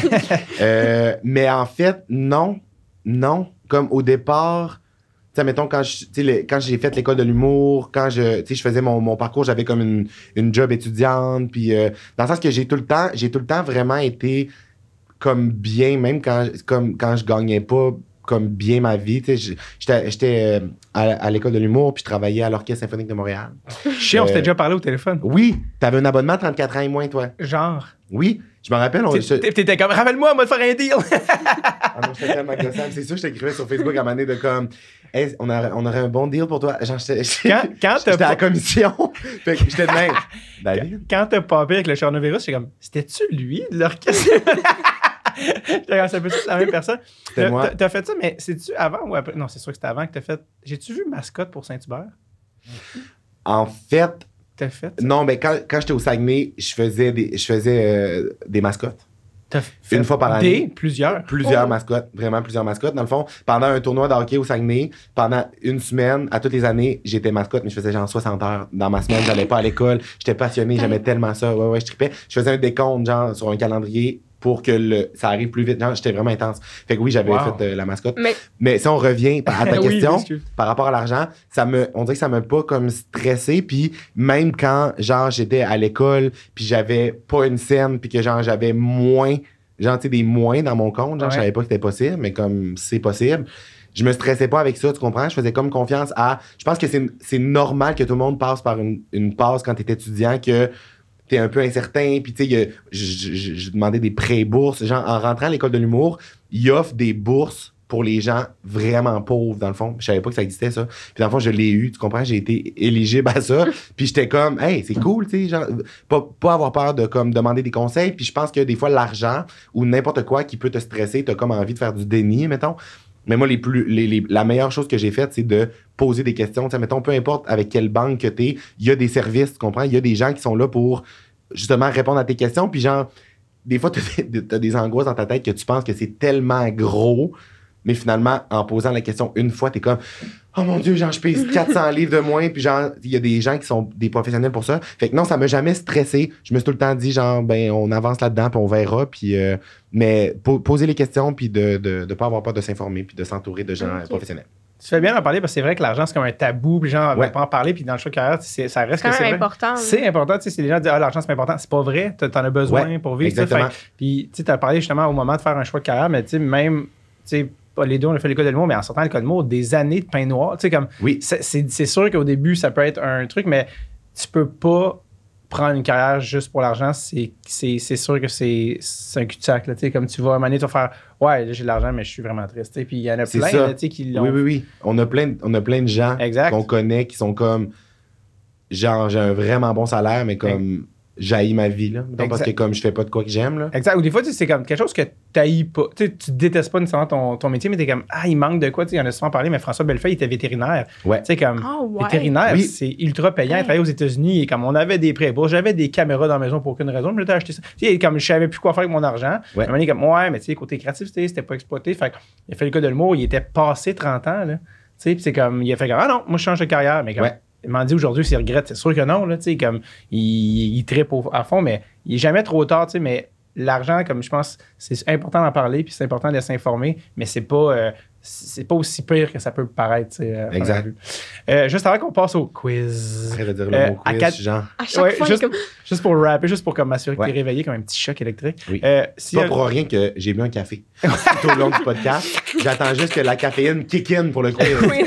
Euh, mais en fait, non, non. Comme au départ, tu sais, mettons, quand je- le- quand j'ai fait l'école de l'humour, quand je, je faisais mon, mon parcours, j'avais comme une, une job étudiante, puis euh, dans le sens que j'ai tout le temps, j'ai tout le temps vraiment été comme bien, même quand, comme, quand je gagnais pas comme bien ma vie. J'étais euh, à, à l'école de l'humour, puis je travaillais à l'Orchestre symphonique de Montréal. Chiant, on s'était Euh, déjà parlé au téléphone. Oui, t'avais un abonnement 34 ans et moins, toi. Genre. Oui, je me rappelle. T'étais comme, rappelle-moi, on va te faire un deal. Ah non, j'étais tellement gossant. C'est sûr, je t'écrivais sur Facebook à un moment donné de comme, Hey, on, aurait, on aurait un bon deal pour toi. Genre, j'étais quand quand t'as j'étais à la commission. fait que j'étais de même. David? quand t'as popé avec le coronavirus, j'étais comme, c'était-tu lui, de l'orchestre? Comme, c'est peut-être la même personne. T'as- fait ça, mais c'est-tu avant ou après? Non, c'est sûr que c'était avant que t'as fait. J'ai-tu vu mascotte pour Saint-Hubert? En fait, T'as fait? non, mais quand, quand j'étais au Saguenay, je faisais des, je faisais, euh, des mascottes. Fait Une fois par année. Des, plusieurs. Plusieurs Oh. mascottes, vraiment plusieurs mascottes. Dans le fond, pendant un tournoi de hockey au Saguenay, pendant une semaine, à toutes les années, j'étais mascotte, mais je faisais genre 60 heures dans ma semaine. J'allais pas à l'école. J'étais passionné, j'aimais tellement ça. Ouais, ouais, je tripais. Je faisais un décompte, genre, sur un calendrier pour que le, ça arrive plus vite. Genre, j'étais vraiment intense. Fait que oui, j'avais Wow. fait euh, la mascotte. Mais Mais si on revient à ta Oui, question, par rapport à l'argent, ça me, on dirait que ça m'a pas comme stressé. Puis même quand, genre, j'étais à l'école, puis j'avais pas une scène, puis que genre, j'avais moins, genre, tu sais, des moins dans mon compte, genre, Ouais. je savais pas que c'était possible, mais comme c'est possible. Je me stressais pas avec ça, tu comprends? Je faisais comme confiance à. Je pense que c'est c'est normal que tout le monde passe par une, une passe quand t'es étudiant, que t'es un peu incertain, puis tu sais, je- demandais des pré-bourses. Genre, en rentrant à l'école de l'humour, ils offrent des bourses pour les gens vraiment pauvres, dans le fond. Je savais pas que ça existait, ça. Puis dans le fond, je l'ai eu, tu comprends? J'ai été éligible à ça. puis j'étais comme, hey, c'est cool, tu sais, genre, pas, pas avoir peur de comme demander des conseils. Puis je pense que des fois, l'argent ou n'importe quoi qui peut te stresser, t'as comme envie de faire du déni, mettons. Mais moi, les plus, la meilleure chose que j'ai faite, c'est de poser des questions. Tu sais, mettons, peu importe avec quelle banque que t'es, il y a des services, tu comprends? Il y a des gens qui sont là pour justement répondre à tes questions. Puis genre, des fois, des, t'as des angoisses dans ta tête que tu penses que c'est tellement gros, mais finalement, en posant la question une fois, t'es comme, oh mon Dieu, genre, je pèse 400 livres de moins. Puis genre, il y a des gens qui sont des professionnels pour ça. Fait que non, ça m'a jamais stressé. Je me suis tout le temps dit, genre, ben, on avance là-dedans, puis on verra. Puis, euh, mais po- poser les questions, puis de ne de, pas avoir peur de s'informer, puis de s'entourer de gens professionnels. Tu fais bien d'en parler parce que c'est vrai que l'argent, c'est comme un tabou, puis les gens ne Ouais. veulent pas en parler, puis dans le choix de carrière, ça reste C'est que quand c'est important. C'est important, tu sais, si les gens disent, ah, l'argent, c'est pas important. C'est pas vrai, t'en t'en as besoin Ouais, pour vivre. ça. Exactement. Fait- Puis, tu sais, t'as parlé justement au moment de faire un choix de carrière, mais tu sais, même, tu sais, pas les deux, on a fait l'école de l'humour, mais en sortant l'école de l'humour, des années de pain noir, tu sais, comme, Oui. c'est- sûr qu'au début, ça peut être un truc, mais tu peux pas prendre une carrière juste pour l'argent. C'est sûr que c'est un cul-de-sac, là, tu sais, comme tu vas, à un moment donné, tu vas faire, ouais, j'ai de l'argent, mais je suis vraiment triste. Puis il y en a plein, là, qui l'ont Oui, oui, oui. On a plein, de- on a plein de gens qu'on connaît qui sont comme genre j'ai un vraiment bon salaire mais comme j'haïs ma vie là Mettons, parce que comme je fais pas de quoi que j'aime là Exact. Ou des fois, tu sais, c'est comme quelque chose que tu pas. Tu sais, tu détestes pas nécessairement ton, ton métier, mais tu es comme, ah, il manque de quoi. Tu sais, il y en a souvent parlé, mais François Bellefeuille était vétérinaire. ouais Tu sais, comme, Ah ouais. vétérinaire, Oui. c'est ultra payant. Il travaillait aux États-Unis et comme on avait des prêts. Bon, j'avais des caméras dans la maison pour aucune raison, mais j'ai acheté ça. Tu sais, comme je savais plus quoi faire avec mon argent. Ouais. Donné, comme, ouais, mais tu sais, côté créativité, c'était pas exploité. Fait il a fait le cas de le mot, il était passé 30 ans, là. Tu sais, puis c'est comme, il a fait comme, ah non, moi, je change de carrière. Mais comme, Ouais. Il m'a dit aujourd'hui s'il regrette, c'est sûr que non, là, comme, il, il trippe au- à fond, mais il est jamais trop tard, mais l'argent, comme je pense, c'est important d'en parler, puis c'est important de s'informer, mais c'est pas, euh, c'est pas aussi pire que ça peut paraître, première Exact. Euh, juste avant qu'on passe au quiz, arrête de dire le Euh, mot à quiz quatre- genre À chaque Ouais, fois, juste- comme. pour rapper, juste pour comme m'assurer que Ouais. t'es réveillé comme un petit choc électrique. Oui. Euh, si, pas euh, pour rien que j'ai bu un café tout au long du podcast j'attends juste que la caféine kick in pour le quiz Oui.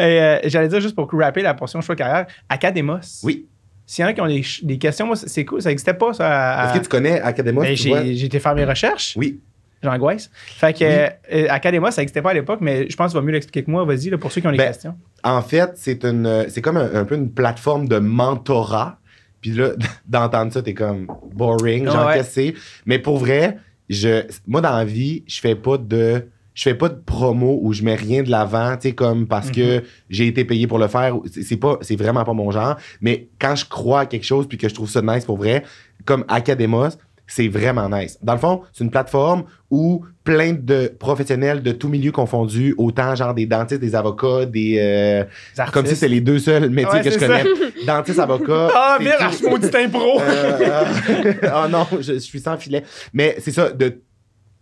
euh, J'allais dire juste pour rapper la portion choix de carrière, Academos. oui S'il y en a qui ont des, questions, moi, c'est- cool, ça n'existait pas, ça. à- est-ce que tu connais Academos Ben, j'ai été faire mes recherches. oui J'angoisse. Fait que euh, Academa, ça n'existait pas à l'époque, mais je pense que tu vas mieux l'expliquer que moi. Vas-y, là, pour ceux qui ont des Ben, questions. En fait, c'est une, c'est comme un, un peu une plateforme de mentorat. Puis là, d'entendre ça, t'es comme boring, genre Ouais. c'est? Mais pour vrai, je, moi dans la vie, je fais pas de, je fais pas de promo où je mets rien de l'avant, tu sais comme parce que j'ai été payé pour le faire. C'est c'est pas, c'est vraiment pas mon genre. Mais quand je crois à quelque chose puis que je trouve ça nice pour vrai, comme Academos, c'est vraiment nice. Dans le fond, c'est une plateforme où plein de professionnels de tous milieux confondus, autant genre des dentistes, des avocats, des euh, comme si c'est les deux seuls métiers Ouais, que je connais. Dentiste, avocat. Ah, c'est Virage, tout. maudit impro! Euh, euh, oh non, je, je suis sans filet. Mais c'est ça, de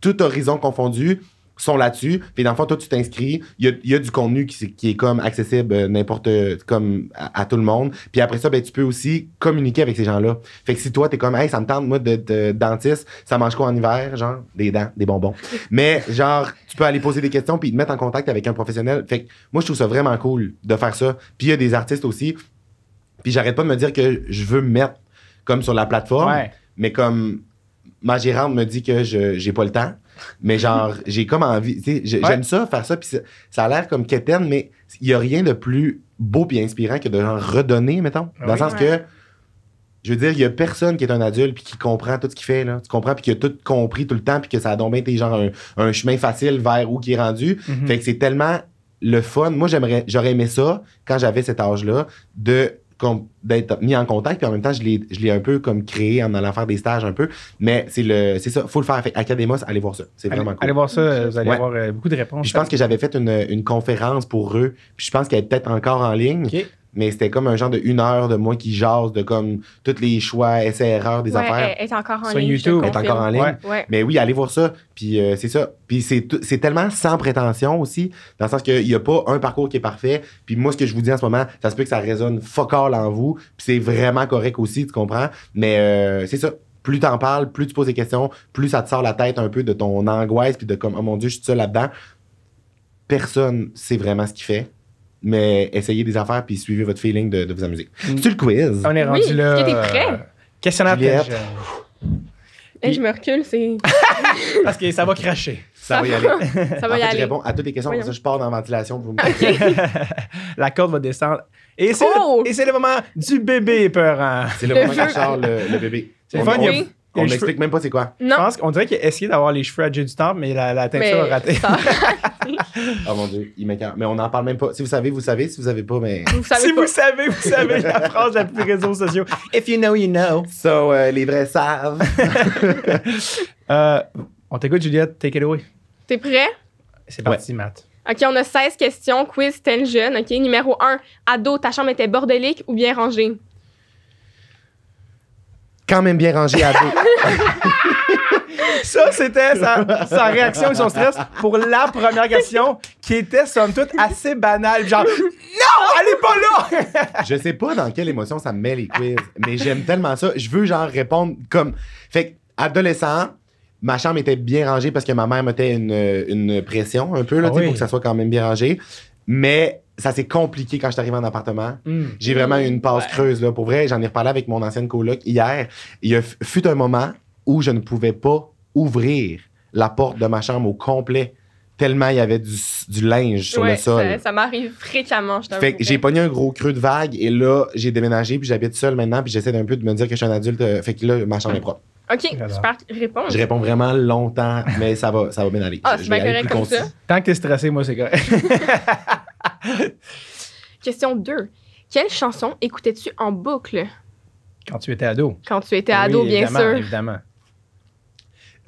tout horizon confondu, sont là-dessus. Puis dans le fond, toi, tu t'inscris. Il y a, il y a du contenu qui, est comme accessible euh, n'importe comme à, à tout le monde. Puis après ça, ben, tu peux aussi communiquer avec ces gens-là. Fait que si toi, t'es comme, hey, ça me tente, moi, d'être euh, dentiste, ça mange quoi en hiver? Genre, des dents, des bonbons. Mais genre, tu peux aller poser des questions puis te mettre en contact avec un professionnel. Fait que moi, je trouve ça vraiment cool de faire ça. Puis il y a des artistes aussi. Puis j'arrête pas de me dire que je veux me mettre comme sur la plateforme. Ouais. Mais comme ma gérante me dit que je j'ai pas le temps, mais genre j'ai comme envie, tu sais, Ouais. j'aime ça faire ça puis ça, ça a l'air comme quétaine mais il y a rien de plus beau puis inspirant que de genre redonner mettons, dans le sens Ouais. que je veux dire, il y a personne qui est un adulte puis qui comprend tout ce qu'il fait là. Tu comprends puis qui a tout compris tout le temps puis que ça a donc bien été genre un, un chemin facile vers où qui est rendu. Mhm. Fait que c'est tellement le fun. Moi, j'aimerais, j'aurais aimé ça quand j'avais cet âge-là, de comme, d'être mis en contact. Puis en même temps, je l'ai, je l'ai un peu comme créé en allant faire des stages un peu. Mais c'est le, c'est ça, faut le faire. Fait Academos, allez voir ça. C'est Allez, vraiment cool. allez voir ça, vous allez Ouais. avoir euh, beaucoup de réponses. Puis je pense que j'avais fait une, une conférence pour eux. Puis je pense qu'elle est peut-être encore en ligne. Mais c'était comme un genre de une heure de moi qui jase de comme tous les choix, essais, erreurs des Ouais, affaires. elle est encore en Sur ligne. YouTube. Elle est encore en ligne. Ouais. Ouais. Mais oui, allez voir ça. Puis euh, c'est ça. Puis c'est, tellement sans prétention aussi, dans le sens qu'il n'y a pas un parcours qui est parfait. Puis moi, ce que je vous dis en ce moment, ça se peut que ça résonne fuck all en vous. Puis c'est vraiment correct aussi, tu comprends? Mais euh, c'est ça. Plus t'en parles, plus tu poses des questions, plus ça te sort la tête un peu de ton angoisse, puis de comme, oh mon Dieu, je suis seul là-dedans. Personne sait vraiment ce qu'il fait. Mais essayez des affaires, puis suivez votre feeling de, de vous amuser. Mm. C'est le quiz. On est Oui, rendu là. est-ce que t'es prêt? euh, Questionnaire. Et je me recule, c'est. Parce que ça va cracher. Ça va y aller. Ça va en y fait, je aller. réponds à toutes les questions, comme ça, je pars dans la ventilation. Vous me... La corde va descendre. Et c'est Oh! le, et c'est le moment du bébé peurant. C'est le Le moment que sort le, le bébé. C'est on fun, a- Oui. on n'explique même pas c'est quoi. Je Non. pense qu'on dirait qu'il a essayé d'avoir les cheveux à du Temple, mais la, la teinture Mais a raté. Oh mon dieu, il m'écarte. Mais on n'en parle même pas. Si vous savez, vous savez. Si vous savez pas, mais. vous savez si pas. vous savez, vous savez la phrase la plus réseaux sociaux. If you know, you know. So, euh, les vrais savent. Euh, on t'écoute, Juliette. Take it away. T'es prêt? C'est parti, Matt. OK, on a 16 questions. Quiz jeune. OK, numéro 1. Ado, ta chambre était bordélique ou bien rangée? Quand même bien rangé à dos. Ça, c'était sa, sa réaction et son stress pour la première question, qui était, somme toute, assez banale. Genre, non, elle est pas là! Je sais pas dans quelle émotion ça me met les quiz, mais j'aime tellement ça. Je veux genre répondre comme. Fait que, adolescent, ma chambre était bien rangée parce que ma mère mettait une, une pression un peu là, Ah tu sais, oui. pour que ça soit quand même bien rangé. Mais ça s'est compliqué quand je suis arrivé en appartement. Hmm. J'ai vraiment eu une passe Ouais. creuse là. Pour vrai, j'en ai reparlé avec mon ancienne coloc hier. Il y a fut un moment où je ne pouvais pas ouvrir la porte de ma chambre au complet tellement il y avait du, du linge sur Ouais, le sol. Ça, ça m'arrive fréquemment, je. Fait que j'ai pogné un gros creux de vague et là, j'ai déménagé puis j'habite seul maintenant puis j'essaie d'un peu de me dire que je suis un adulte. euh, Fait que là, ma chambre est propre. OK, J'adore. super réponse. Je réponds vraiment longtemps, mais ça va, ça va bien aller. Ah, Je- c'est bien correct comme ça. Tant que t'es stressé, moi, c'est correct. Question 2. Quelle chanson écoutais-tu en boucle? Quand tu étais ado. quand tu étais ado, Oui, bien évidemment, sûr? Évidemment.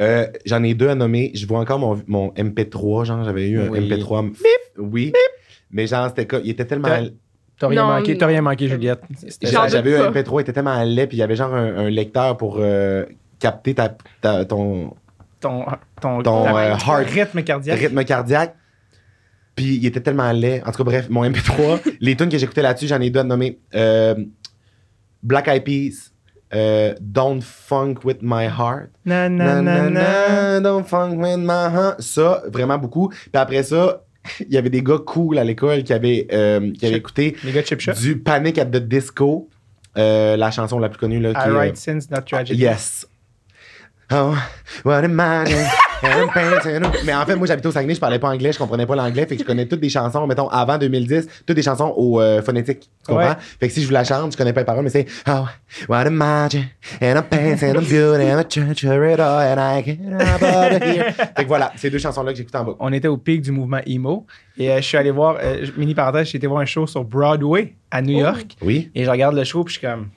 Euh, J'en ai deux à nommer. Je vois encore mon, mon MP3, genre j'avais eu un Oui. MP3. Oui. Mais genre, c'était quoi? Il était tellement. T'as- rien manqué, t'as rien manqué, Juliette. J'avais eu un pas. MP3, il était tellement laid, puis il y avait genre un, un lecteur pour euh, capter ta, ta- ton ton, ton, Ton, ta- euh, heart- rythme cardiaque. rythme cardiaque. Puis il était tellement laid. En tout cas, bref, mon MP3, les tunes que j'écoutais là-dessus, j'en ai deux à nommer. Euh, Black Eyed Peas, euh, Don't Funk With My Heart. Na, Na, na, na, Don't Funk With My Heart. Ça, vraiment beaucoup. Puis après ça, il y avait des gars cool à l'école qui avaient, euh, qui avaient écouté Les gars de du Panic at the Disco, euh, la chanson la plus connue. Là, qui I write sins, not tragedy. Yes. Oh, what a man. Mais en fait, moi, j'habitais au Saguenay, je parlais pas anglais, je comprenais pas l'anglais, fait que je connais toutes des chansons, mettons, avant 2010, toutes des chansons au euh, phonétique. Tu comprends? Ouais. Fait que si je vous la chante, je connais pas les paroles, mais c'est Oh, what a magic, and a pain, and a beauty, and a church, and I of here. Fait que voilà, ces deux chansons-là que j'écoute en boucle. On était au pic du mouvement emo. Et euh, je suis allé voir, euh, mini parenthèse, j'ai été voir un show sur Broadway à New Oh. York. Oui? Et je regarde le show, puis je suis comme.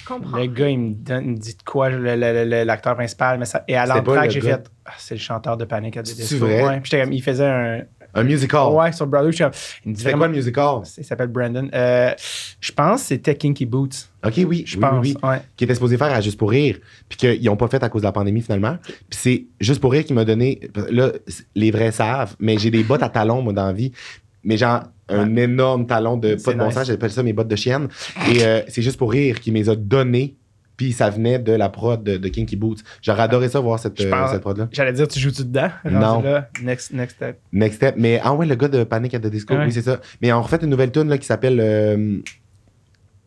Je comprends. Le gars, il me, donne, il me dit de quoi, l'acteur principal. Mais ça, et à C'était pas l'entraque, le j'ai fait. Ah, c'est le chanteur de Panic at the C'est Disco. Ouais. Puis j'étais comme, il faisait un. Un musical. Ouais, sur Broadway. Je suis comme. Il me dit C'est quoi vraiment. le musical? Il s'appelle Brandon. Euh, je pense que c'était Kinky Boots. Ok, oui, Je oui, pense. oui, oui. Ouais. qui était supposé faire à Juste pour rire, puis qu'ils n'ont pas fait à cause de la pandémie finalement. Puis c'est Juste pour rire qui m'a donné, là, les vrais savent, mais j'ai des bottes à talons, moi, dans la vie. Mais genre, un énorme talon de pas de bon nice. sens, j'appelle ça mes bottes de chienne. Et euh, c'est Juste pour rire qui me les a données, puis ça venait de la prod de, de Kinky Boots. J'aurais adoré ça, voir cette, euh, cette prod-là. J'allais dire, tu joues-tu dedans? Non. Là, next, next step. Next Step. Mais ah ouais, le gars de Panic at the Disco, Ouais. oui, c'est ça. Mais on refait une nouvelle tune là, qui s'appelle. euh,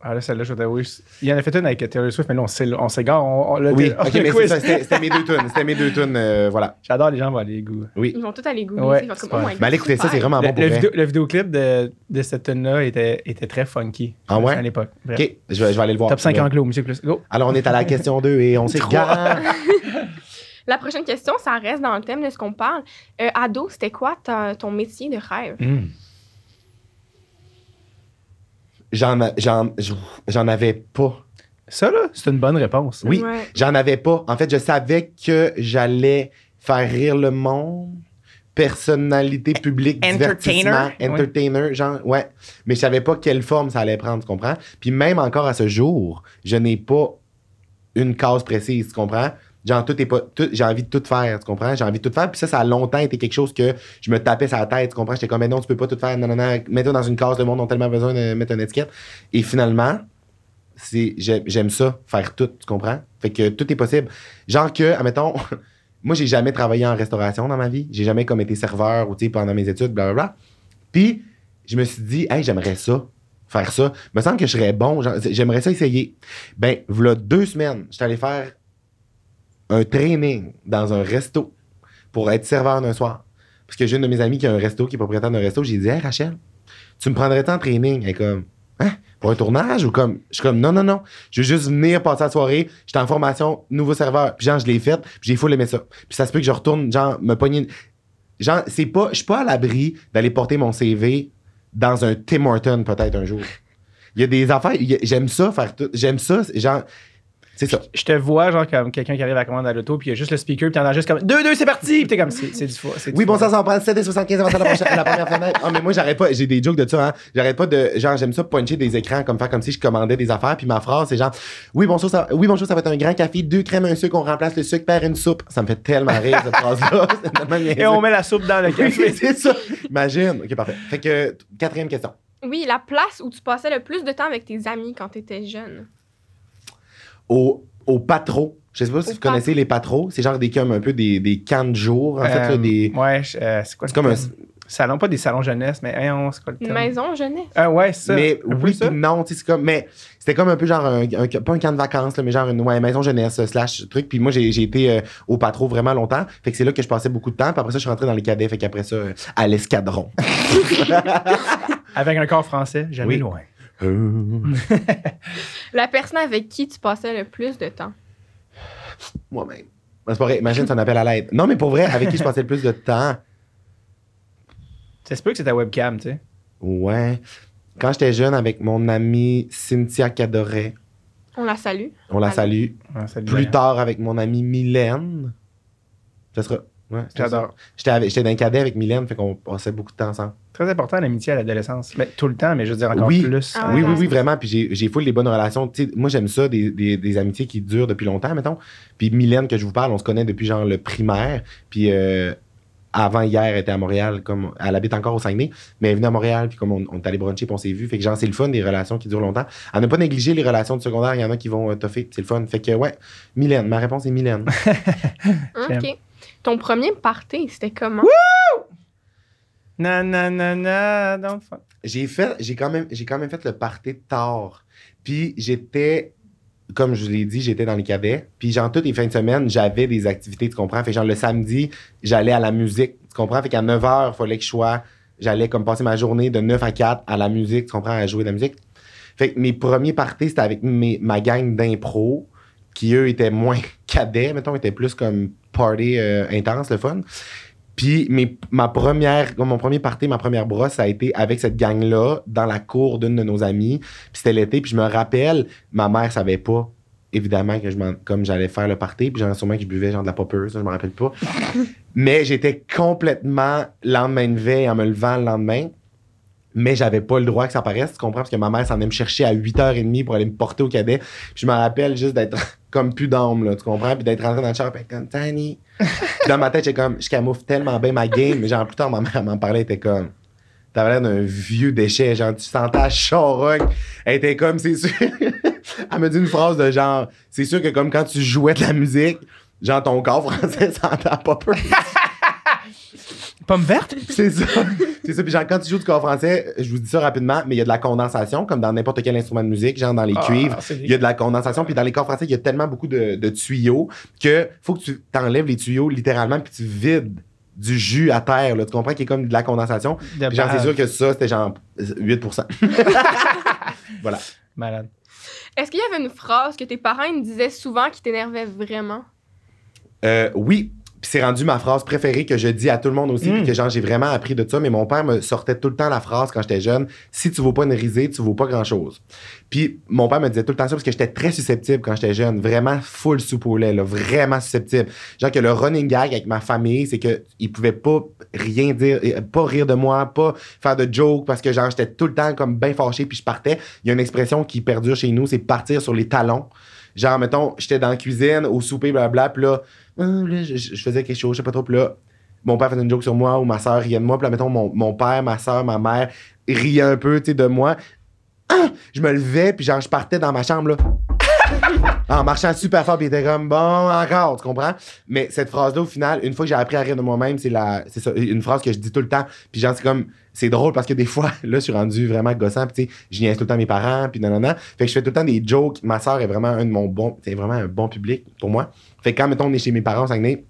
Ah là, celle-là, je t'avouer. Il y en a fait une avec Taylor Swift, mais là, on s'é- on s'égare. On, on, Oui, on- ok, mais c'était mes deux tunes. C'était mes deux tunes, euh, voilà. J'adore les gens vont aller goût. Oui. Ils vont tous aller googler. Ouais, ils vont comme, oh my allez écouter ça, c'est vraiment Le, bon pour le vrai. vidéo, le vidéoclip de, de cette tune-là était, était très funky. Ah ouais? À l'époque. Ok, je vais, je vais aller le voir. Top 5 Ouais. anglo, monsieur plus. Go. Alors, on est à la question 2 et on s'égare. La prochaine question, ça reste dans le thème de ce qu'on parle. Euh, ado, c'était quoi ton métier de rêve? Hmm. J'en, a- j'en, j'en avais pas. Ça, là, c'est une bonne réponse. Oui, Ouais. j'en avais pas. En fait, je savais que j'allais faire rire le monde, personnalité publique, Entertainer. divertissement, entertainer, genre, ouais. Mais je savais pas quelle forme ça allait prendre, tu comprends? Puis même encore à ce jour, je n'ai pas une case précise, tu comprends? Genre, tout est pas, j'ai envie de tout faire, tu comprends? J'ai envie de tout faire. Puis ça, ça a longtemps été quelque chose que je me tapais sur la tête, tu comprends? J'étais comme, mais non, tu peux pas tout faire, non, non, non, mets-toi dans une case, le monde a tellement besoin de mettre une étiquette. Et finalement, c'est j'ai- j'aime ça, faire tout, tu comprends? Fait que tout est possible. Genre que, admettons, moi, j'ai jamais travaillé en restauration dans ma vie. J'ai jamais comme été serveur ou, tu sais, pendant mes études, blablabla. Puis, je me suis dit, hey, j'aimerais ça, faire ça. me semble que je serais bon. J'aimerais ça essayer. Ben, voilà deux semaines, j'étais allé faire un training dans un resto pour être serveur d'un soir. Parce que j'ai une de mes amies qui a un resto, qui est propriétaire d'un resto. J'ai dit, hey, Rachel, tu me prendrais en training? Elle comme, hein? Pour un tournage ou comme. Je suis comme, non, non, non. Je veux juste venir passer la soirée. J'étais en formation, nouveau serveur. Puis genre, je l'ai fait. Puis j'ai full aimé ça. Puis ça se peut que je retourne, genre, me pogner. Genre, c'est pas. Je suis pas à l'abri d'aller porter mon CV dans un Tim Horton peut-être un jour. Il y a des affaires. J'aime ça faire tout. J'aime ça. Genre. C'est ça. Je te vois, genre, comme quelqu'un qui arrive à la commande à l'auto, puis il y a juste le speaker, puis t'en as juste comme 2-2, c'est parti! Puis t'es comme, c'est c'est du fou. Oui, bon, ça, ça en prend 7 et 75 avant la, prochaine- la première fenêtre. Ah, mais moi, j'arrête pas. J'ai des jokes de ça, hein. J'arrête pas de. Genre, j'aime ça puncher des écrans, comme faire comme si je commandais des affaires. Puis ma phrase, c'est genre, oui, bonjour, ça, oui, bonjour, ça va être un grand café, deux crèmes, un sucre, on remplace le sucre par une soupe. Ça me fait tellement rire, cette phrase-là. Et on met la soupe dans le Oui, café. c'est ça. Imagine. Ok, parfait. Fait que, quatrième question. Oui, la place où tu passais le plus de temps avec tes amis quand tu étais jeune? Au, au patro. Je sais pas si Au vous connaissez les patros. C'est genre des comme un peu des, des camps de jour. En fait, là, Euh, des. Ouais, euh, c'est quoi C'est le comme un. Salon, pas des salons jeunesse, mais voyons, c'est quoi le Une terme? maison jeunesse. Ah ouais, c'est ça. Mais oui, ça? non, tu sais, c'est comme. Mais c'était comme un peu genre un, un- pas un camp de vacances, là, mais genre une ouais, maison jeunesse euh, slash truc. Puis moi, j'ai j'ai été euh, au patro vraiment longtemps. Fait que c'est là que je passais beaucoup de temps. Puis après ça, je suis rentré dans les cadets. Fait qu'après ça, euh, à l'escadron. Avec un corps français, jamais Oui. loin. Euh, La personne avec qui tu passais le plus de temps? Moi-même. Ben, C'est pas vrai. Imagine, c'est un appel à l'aide. Non, mais pour vrai, avec qui je passais le plus de temps? Ça se peut que c'est ta webcam, tu sais. Ouais. Quand j'étais jeune, avec mon amie Cynthia Cadoret, On la salue. on la salue. Ouais, ça te Plus tard, avec mon amie Mylène. Ça sera. Ouais. J'adore. J'étais avec- j'étais dans un cadet avec Mylène, fait qu'on passait beaucoup de temps ensemble. Très important l'amitié à l'adolescence. Mais tout le temps, mais je veux dire encore Oui. plus. Ah oui, oui, oui, vraiment. Puis j'ai, j'ai full des bonnes relations. Tu sais, moi, j'aime ça, des, des, des amitiés qui durent depuis longtemps, mettons. Puis Mylène, que je vous parle, on se connaît depuis genre le primaire. Puis euh, avant hier, elle était à Montréal. comme Elle habite encore au Saguenay, mais elle est venue à Montréal. Puis comme on, on est allé bruncher, puis on s'est vu. Fait que genre, c'est le fun des relations qui durent longtemps. À ne pas négliger les relations du secondaire, il y en a qui vont euh, toffer. C'est le fun. Fait que ouais, Mylène. Ma réponse est Mylène. J'aime. OK. Ton premier party, c'était comment? Na, na, na, na, don't fuck. j'ai fait j'ai quand même j'ai quand même fait le party tard. Puis j'étais comme je vous l'ai dit j'étais dans les cadets puis genre toutes les fins de semaine j'avais des activités tu comprends? Fait genre le samedi j'allais à la musique tu comprends? Fait qu'à 9h il fallait que je sois j'allais comme passer ma journée de 9 à 4 à la musique tu comprends? À jouer de la musique. Fait que mes premiers parties c'était avec mes, ma gang d'impro qui eux étaient moins cadets mettons étaient plus comme party euh, intense le fun puis mes- ma première, mon premier party, ma première brosse, ça a été avec cette gang-là, dans la cour d'une de nos amies. Puis c'était l'été, puis je me rappelle, ma mère savait pas, évidemment, que je comme j'allais faire le party, puis j'en sûrement que je buvais genre de la poppeuse, ça, je me rappelle pas. Mais j'étais complètement lendemain de veille en me levant le lendemain. Mais j'avais pas le droit que ça paraisse, tu comprends? Parce que ma mère s'en allait me chercher à 8h30 pour aller me porter au cadet. Puis je me rappelle juste d'être comme plus d'âme, là, tu comprends? Puis d'être rentré dans le char, puis comme Tiny. Puis dans ma tête, j'étais comme, je camoufle tellement bien ma game. Mais genre, plus tard, ma mère m'en parlait, elle était comme, t'avais l'air d'un vieux déchet. Genre, tu sentais la charogne. Elle était comme, c'est sûr. elle me dit une phrase de genre, c'est sûr que comme quand tu jouais de la musique, genre, ton corps français sentait pas peur. Pomme verte? C'est ça. C'est ça. Puis genre, quand tu joues du corps français, je vous dis ça rapidement, mais il y a de la condensation, comme dans n'importe quel instrument de musique, genre dans les Ah, cuivres. Il y a de la condensation, puis dans les corps français, il y a tellement beaucoup de, de tuyaux que faut que tu t'enlèves les tuyaux littéralement, puis tu vides du jus à terre. Là, tu comprends qu'il y a comme de la condensation? De Puis genre, c'est sûr que ça, c'était genre 8 Voilà. Malade. Est-ce qu'il y avait une phrase que tes parents ils me disaient souvent qui t'énervait vraiment? Euh, oui. Puis c'est rendu ma phrase préférée que je dis à tout le monde aussi, Mm. puis que genre j'ai vraiment appris de ça. Mais mon père me sortait tout le temps la phrase quand j'étais jeune si tu vaux pas une risée, tu vaux pas grand chose. Puis mon père me disait tout le temps ça parce que j'étais très susceptible quand j'étais jeune, vraiment full soupe au lait, là, vraiment susceptible. Genre que le running gag avec ma famille, c'est que ils pouvaient pas rien dire, pas rire de moi, pas faire de jokes parce que genre j'étais tout le temps comme bien fâché puis je partais. Il y a une expression qui perdure chez nous, c'est partir sur les talons. Genre, mettons, j'étais dans la cuisine, au souper, blablabla, puis là, ah, là, je, je faisais quelque chose, je sais pas trop, puis là, mon père faisait une joke sur moi ou ma soeur riait de moi, puis là, mettons, mon, mon père, ma soeur, ma mère riaient un peu, de moi. Ah! Je me levais, puis genre, je partais dans ma chambre, là. En marchant super fort, puis était comme, bon, encore, tu comprends? Mais cette phrase-là, au final, une fois que j'ai appris à rire de moi-même, c'est la, c'est ça, une phrase que je dis tout le temps. Puis genre, c'est comme, c'est drôle parce que des fois, là, je suis rendu vraiment gossant, puis tu sais, je niaise tout le temps mes parents, puis non. Fait que je fais tout le temps des jokes. Ma soeur est vraiment un de mon bon, c'est vraiment un bon public pour moi. Fait que quand, mettons, on est chez mes parents au Saguenay,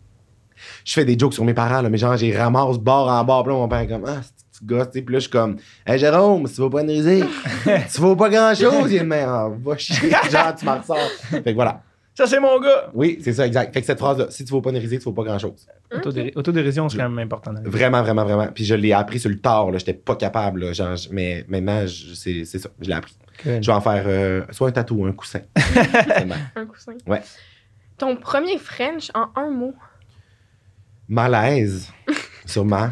je fais des jokes sur mes parents, là, mais genre, j'ai ramasse bord en bord, puis là, mon père est comme, ah, c'est gosse, tu sais, puis là, je suis comme, hey Jérôme, si tu vas pas analyser, tu vaux pas grand chose, il est mais ah, va chier, genre, tu m'en ressors. Fait que voilà. Ça, c'est mon gars! Oui, c'est ça, exact. Fait que cette phrase-là, si tu vaux pas analyser, tu vaux pas grand chose. Autodéri- Autodérision, c'est quand même important. Vraiment, vraiment, vraiment. Puis je l'ai appris sur le tard, là, j'étais pas capable, là, genre, mais maintenant, je- c'est c'est ça, je l'ai appris. Good. Je vais en faire euh, soit un tatou ou un coussin. Un coussin. Ouais. Ton premier French en un mot? malaise, sûrement.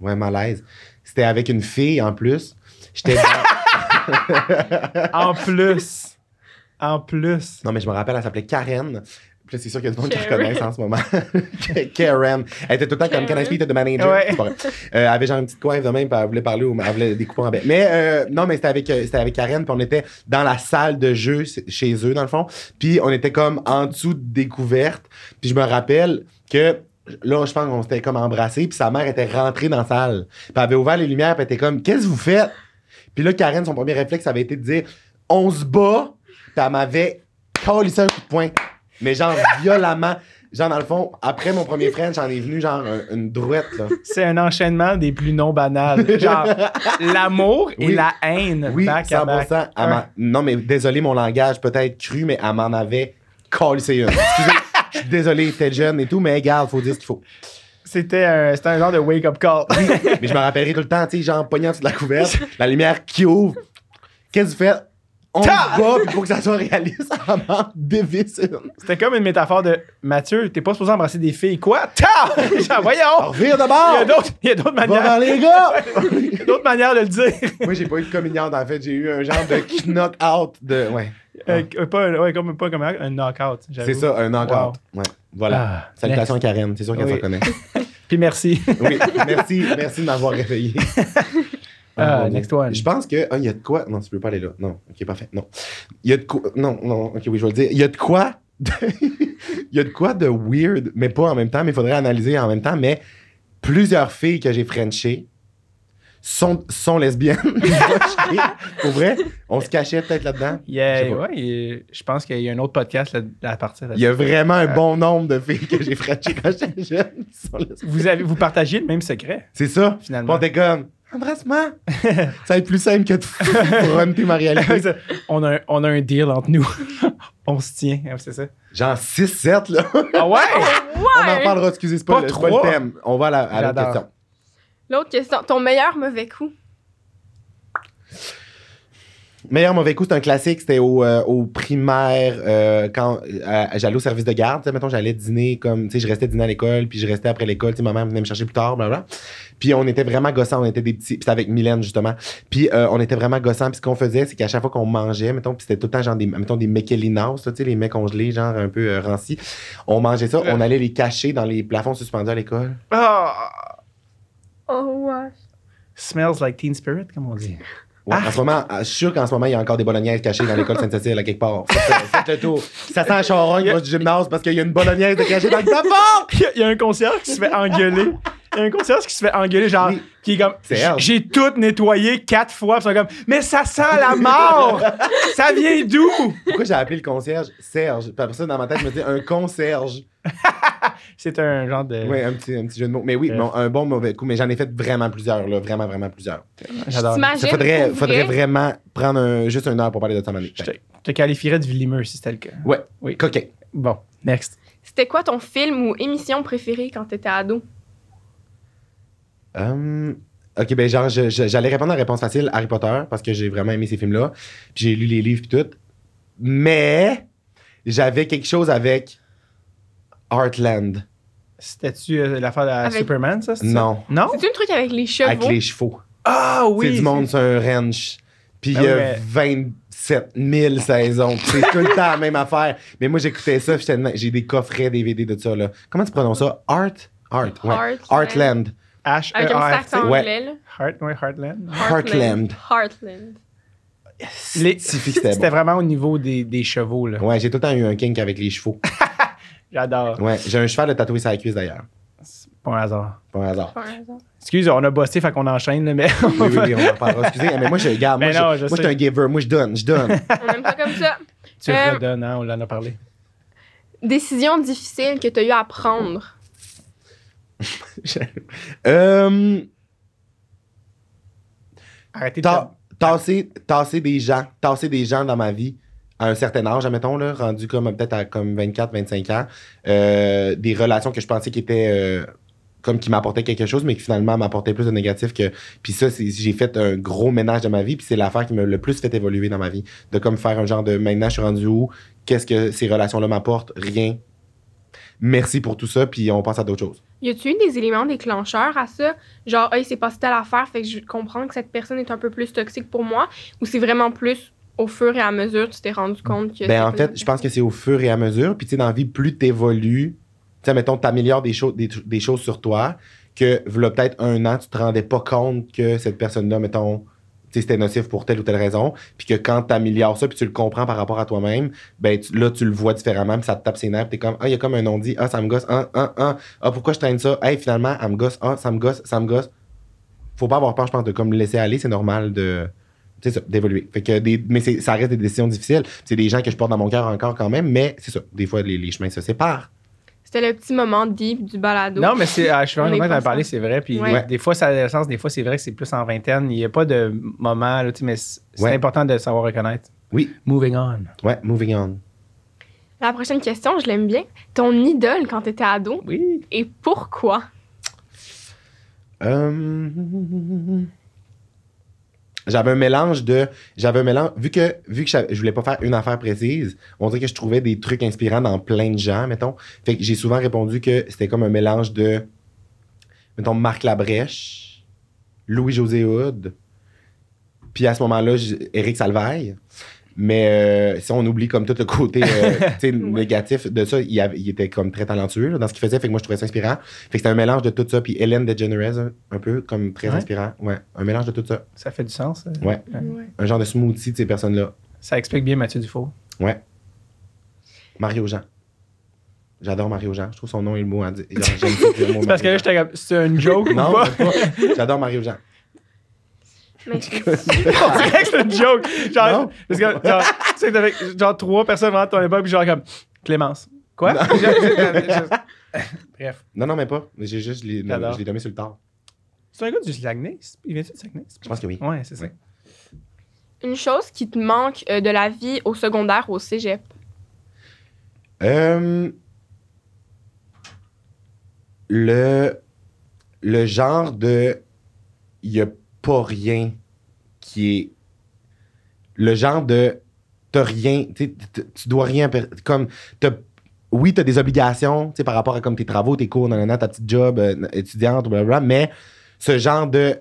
Ouais, malaise. C'était avec une fille en plus. J'étais dans- En plus. En plus. Non, mais je me rappelle, elle s'appelait Karen. Puis là, c'est sûr qu'il y a du monde qui reconnaissent en ce moment. Karen. Elle était tout le temps comme. Can I speak to the manager? Ouais. C'est pas vrai. Euh, elle avait genre une petite coiffe de même, puis elle voulait parler ou elle voulait des coupons en baie. Mais euh, non, mais c'était avec, euh, c'était avec Karen, puis on était dans la salle de jeu chez eux, dans le fond. Puis on était comme en dessous de découverte. Puis je me rappelle que là, je pense qu'on s'était comme embrassés, puis sa mère était rentrée dans la salle. Puis elle avait ouvert les lumières, puis elle était comme Qu'est-ce que vous faites? Puis là, Karen, son premier réflexe avait été de dire On se bat, puis elle m'avait collé un coup de poing. Mais genre violemment. Genre, dans le fond, après mon premier French, j'en ai venu genre un- une drouette, là. C'est un enchaînement des plus non banals. Genre, l'amour et Oui. la haine. Oui, back à 100%. back. Elle m'en- Non, mais désolé, mon langage peut-être cru, mais elle m'en avait collé une. Excusez, je suis désolé, t'es jeune et tout, mais regarde, faut dire ce qu'il faut. C'était un, c'était un genre de wake-up call. Mais je me rappellerai tout le temps, tu sais, genre pognant sur la couverte, la lumière qui ouvre. Qu'est-ce que tu fais? On puis pour que ça soit réaliste, m'en dévisse une. C'était comme une métaphore de Mathieu, t'es pas supposé embrasser des filles. Quoi? Ta! Voyons! Vire de Il y a bord! d'autres, il y a d'autres Va manières, les gars! il y a d'autres manières de le dire. Moi, j'ai pas eu de communiante, en fait. J'ai eu un genre de knock-out de. Ouais. Euh, pas, un- ouais, comme, pas comme un un knockout. C'est ça, un knock-out. Ouais. Voilà. Ah, Salutations à Karen, c'est sûr qu'elle Oui. s'en connaît. Puis merci. Oui, merci, merci de m'avoir réveillé. Ah, bon next one. Je pense que. Ah, il y a de quoi? Non, tu peux pas aller là. Non, ok, parfait. Non. Il y a de quoi. Non, non, ok, oui, je vais le dire. Il y a de quoi. de- Il y a de quoi de weird, mais pas en même temps, mais il faudrait analyser en même temps. Mais plusieurs filles que j'ai frenchées sont, sont lesbiennes. Pour vrai, on se cachait peut-être là-dedans. Il y a- Je sais pas. ouais, je pense qu'il y a un autre podcast là, à partir de Il y a vraiment un bon nombre de filles que j'ai frenchées quand j'étais jeune. qui sont lesbiennes. Vous, avez, vous partagez le même secret, C'est ça. finalement. Bon, t'es comme, embrasse-moi. ça va être plus simple que de fronter ma réalité. on, a un, on a un deal entre nous. on se tient, c'est ça. Genre 6-7, là. Ah ouais? On en Ouais! parlera, excusez, c'est pas, Pas le, c'est pas trois. le thème. On va à la, à J'adore. question. L'autre question. Ton meilleur mauvais coup? Meilleur mauvais coup, c'est un classique. C'était au, euh, au primaire, euh, quand euh, j'allais au service de garde. Tu sais, mettons, j'allais dîner comme, tu sais, je restais dîner à l'école, puis je restais après l'école. Tu sais, ma mère venait me chercher plus tard, blablabla. Puis on était vraiment gossants, on était des petits. Puis c'était avec Mylène, justement. Puis euh, on était vraiment gossants. Puis ce qu'on faisait, c'est qu'à chaque fois qu'on mangeait, mettons, puis c'était tout le temps genre des, mettons, des Mekelinas, tu sais, les mecs congelés, genre un peu euh, rancis. On mangeait ça, on allait les cacher dans les plafonds suspendus à l'école. Ah! Oh, ouais. Smells like teen spirit, comme on dit. Ouais, Ah. En ce moment, euh, je suis sûr qu'en ce moment, il y a encore des bolognaises cachées dans l'école Sainte-Cécile à quelque part. Faites, faites le tour. Ça sent un charogne Il y a- du gymnase parce qu'il y a une bolognaise de cachée dans le plafond! Il y, a- il y a un concierge qui se fait engueuler. Il y a un concierge qui se fait engueuler, genre, Oui. qui est comme, j'ai tout nettoyé quatre fois. Puis ils sont comme, mais ça sent la mort! ça vient d'où? Pourquoi j'ai appelé le concierge Serge? Puis après ça, dans ma tête, je me dis un concierge. C'est un genre de. Oui, un petit, un petit jeu de mots. Mais oui, Euh. non, un bon mauvais coup. Mais j'en ai fait vraiment plusieurs, là. Vraiment, vraiment plusieurs. J'adore. Ça faudrait, faudrait vrai? vraiment prendre un- juste une heure pour parler de ça, Mané. Je te, qualifierais de Villimer si c'était le cas. Ouais, Oui. coquin. Bon, next. C'était quoi ton film ou émission préférée quand t'étais ado? Hum, ok, ben genre, j'allais répondre à la réponse facile, Harry Potter, parce que j'ai vraiment aimé ces films-là. Puis j'ai lu les livres puis tout. Mais j'avais quelque chose avec Heartland. C'était-tu euh, l'affaire de Avec- Superman, ça? c'est ça? Non, Non? C'est-tu le truc avec les chevaux? avec les chevaux. Ah oui! c'est du monde sur un ranch. Puis il Ben y a oui, mais- 27 000 saisons. C'est tout le temps la même affaire. Mais moi, j'écoutais ça. J'ai des coffrets DVD de ça. Là. Comment tu prononces ça? Art? Art, ouais. Heartland. Heartland. H E R accent Ouais. Heartland. Heartland. Heartland. C'était vraiment au niveau des, des chevaux, là. Ouais, j'ai tout le temps eu un kink avec les chevaux. J'adore. Ouais, j'ai un cheval de tatoué sur la cuisse d'ailleurs. C'est pas un hasard. Pas un hasard. Exemple. Excuse, on a bossé, fait qu'on enchaîne, là, mais. Oui, oui, oui, on en reparlera. Excusez, mais moi, je regarde. Moi, non, je moi, je suis un giver. Moi, je donne, je donne. On aime ça comme ça. tu Euh, redonnes, hein, on en a parlé. Décision difficile que tu as eu à prendre. euh, Arrêtez de. ta- tasser, tasser des gens, tasser des gens dans ma vie à un certain âge, admettons, là, rendu comme peut-être à comme 24, 25 ans, euh, des relations que je pensais qui étaient euh, comme qui m'apportaient quelque chose, mais qui finalement m'apportaient plus de négatif que. Puis ça, j'ai fait un gros ménage de ma vie, puis c'est l'affaire qui m'a le plus fait évoluer dans ma vie. De comme faire un genre de maintenant, je suis rendu où, qu'est-ce que ces relations-là m'apportent, rien. Merci pour tout ça, puis on passe à d'autres choses. Y a-tu eu des éléments déclencheurs à ça? Genre, hey, c'est passé telle affaire, fait que je comprends que cette personne est un peu plus toxique pour moi? Ou c'est vraiment plus au fur et à mesure, tu t'es rendu compte que. Ben, en fait, je pense que c'est au fur et à mesure. Puis, tu sais, dans la vie, plus tu évolues, tu sais, mettons, tu améliores des, choses des, des choses sur toi que, voilà, peut-être un an, tu te rendais pas compte que cette personne-là, mettons, tu sais, c'était nocif pour telle ou telle raison. Puis que quand tu améliores ça, puis tu le comprends par rapport à toi-même, ben, tu- là, tu le vois différemment, puis ça te tape ses nerfs. Puis t'es comme, ah, il y a comme un non-dit, ah, ça me gosse, ah, ah, ah, ah, pourquoi je traîne ça? Hey, finalement, elle me gosse, ah, ça me gosse, ça me gosse. Faut pas avoir peur, je pense, de comme le laisser aller, c'est normal de. C'est ça, d'évoluer. Fait que des, mais c'est- ça reste des décisions difficiles. C'est des gens que je porte dans mon cœur encore quand même, mais c'est ça. Des fois, les, les chemins se séparent. C'était le petit moment deep du balado. Non, mais c'est, ah, je suis vraiment content d'en parler, c'est vrai. Puis Ouais. des fois, ça a le sens, des fois, c'est vrai que c'est plus en vingtaine. Il n'y a pas de moment, là, tu sais, mais c'est c'est Ouais. important de savoir reconnaître. Oui. Moving on. Ouais, moving on. La prochaine question, je l'aime bien. Ton idole quand t'étais ado Oui. et pourquoi? Euh, J'avais un mélange de. J'avais un mélange. Vu que, vu que je voulais pas faire une affaire précise, on dirait que je trouvais des trucs inspirants dans plein de gens, mettons. Fait que j'ai souvent répondu que c'était comme un mélange de. Mettons, Marc Labrèche, Louis-José Hood, puis à ce moment-là, Éric Salvaille. Mais euh, si on oublie comme tout le côté euh, négatif de ça, il, avait- il était comme très talentueux là, dans ce qu'il faisait. Fait que moi, je trouvais ça inspirant. Fait que c'était un mélange de tout ça. Puis Hélène DeGeneres, un, un peu comme très Ouais. inspirant. Ouais, un mélange de tout ça. Ça fait du sens. euh. Ouais. Un genre de smoothie de ces personnes-là. Ça explique bien Mathieu Dufault. Ouais. Mario Jean. J'adore Mario Jean. Je trouve son nom et le mot à dire. Genre, J'aime C'est parce que là, j'étais c'est une joke ou Non, pas? même pas? J'adore Mario Jean. On dirait que c'est une joke. Genre, parce que, genre, tu sais, t'avais genre trois personnes vraiment de ton époque, puis genre comme, Clémence. Quoi? Je- je- je- Bref. Non, non, mais pas. J'ai juste, je l'ai J'adore. je l'ai nommé sur le tard. C'est un gars du Saguenay? Il vient-tu du Saguenay? Je pense que oui. Ouais, c'est ça. Oui. Une chose qui te manque euh, de la vie au secondaire, au cégep? Euh, le, le genre de. Il n'y a pas rien qui est. Le genre de. T'as rien. tu dois rien. Comme. t'as- Oui, tu des obligations par rapport à comme tes travaux, tes cours, nanana, ta petite job euh, étudiante, blablabla, mais ce genre de.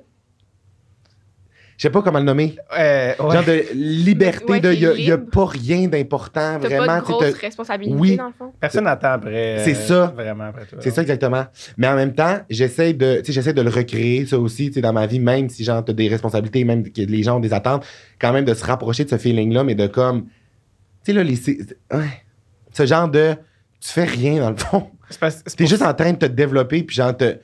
Je sais pas comment le nommer. Euh, ouais. Genre de liberté, Ouais, de. Il n'y a, pas rien d'important, T'as vraiment. pas de tu grosse responsabilité, Oui. dans le fond? Personne n'attend après. C'est euh, ça. Vraiment après toi. C'est ça exactement. Mais en même temps, j'essaie de, tu sais, j'essaie de le recréer ça aussi, tu sais, dans ma vie, même si genre t'as des responsabilités, même que les gens ont des attentes, quand même de se rapprocher de ce feeling-là, mais de comme, tu sais là, les, c'est- ouais, ce genre de, tu fais rien dans le fond. C'est c'est T'es pour juste en train de te développer, puis genre te-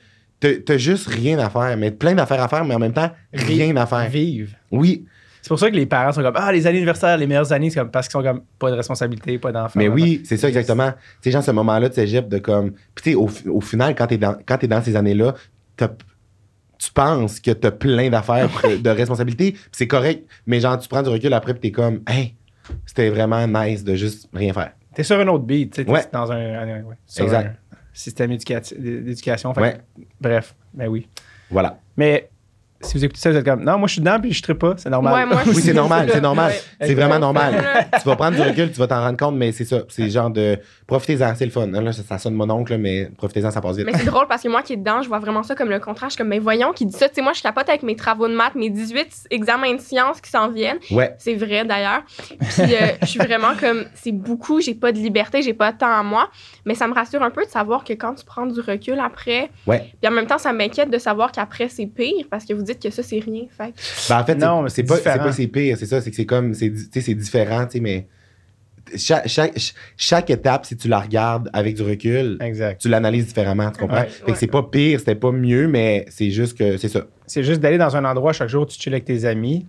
t'as juste rien à faire, mais plein d'affaires à faire, mais en même temps rien à faire. Vivre. Oui, C'est pour ça que les parents sont comme Ah, les années universitaires, les meilleures années, c'est comme parce qu'ils sont comme pas de responsabilité, pas d'enfants. mais oui, c'est ça exactement. Tu sais, genre ce moment-là de cégep de comme, puis tu sais, au, au final, quand t'es dans, quand dans ces années-là, tu penses que t'as plein d'affaires, de- de responsabilités, puis c'est correct, mais genre, tu prends du recul après, puis t'es comme, hey, c'était vraiment nice de juste rien faire. T'es sur un autre beat, tu sais, Ouais. dans un, un- ouais, sur Exact. un système éducati- d'éducation. Ouais. Bref, ben oui. Voilà. Mais si vous écoutez ça, vous êtes comme Non, moi je suis dedans puis je ne pas, c'est normal. Ouais, moi, Oui, c'est normal, c'est normal. Ouais. C'est vraiment normal. Tu vas prendre du recul, tu vas t'en rendre compte, mais c'est ça. C'est genre de. Profitez-en, c'est le fun. Là, ça, ça sonne mon oncle, mais profitez-en, ça passe vite. Mais c'est drôle parce que moi qui est dedans, je vois vraiment ça comme le contraire. Je suis comme, mais voyons, qui dit ça. Tu sais, moi, je capote avec mes travaux de maths, mes 18 examens de sciences qui s'en viennent. Ouais, C'est vrai d'ailleurs. Puis euh, je suis vraiment comme, c'est beaucoup, j'ai pas de liberté, j'ai pas de temps à moi. Mais ça me rassure un peu de savoir que quand tu prends du recul après, ouais. puis en même temps, ça m'inquiète de savoir qu'après, c'est pire parce que vous dites dites que ça, c'est rien. Fait Ben, en fait, Non, mais c'est pas, pas c'est pire, c'est ça, c'est que c'est comme, c'est, di- tu sais, c'est différent, tu sais, mais chaque, chaque, ch- chaque étape, si tu la regardes avec du recul, Exact. tu l'analyses différemment, tu comprends? Ouais, fait que c'est pas pire, c'était pas mieux, mais c'est juste que c'est ça. C'est juste d'aller dans un endroit chaque jour, tu chill avec tes amis.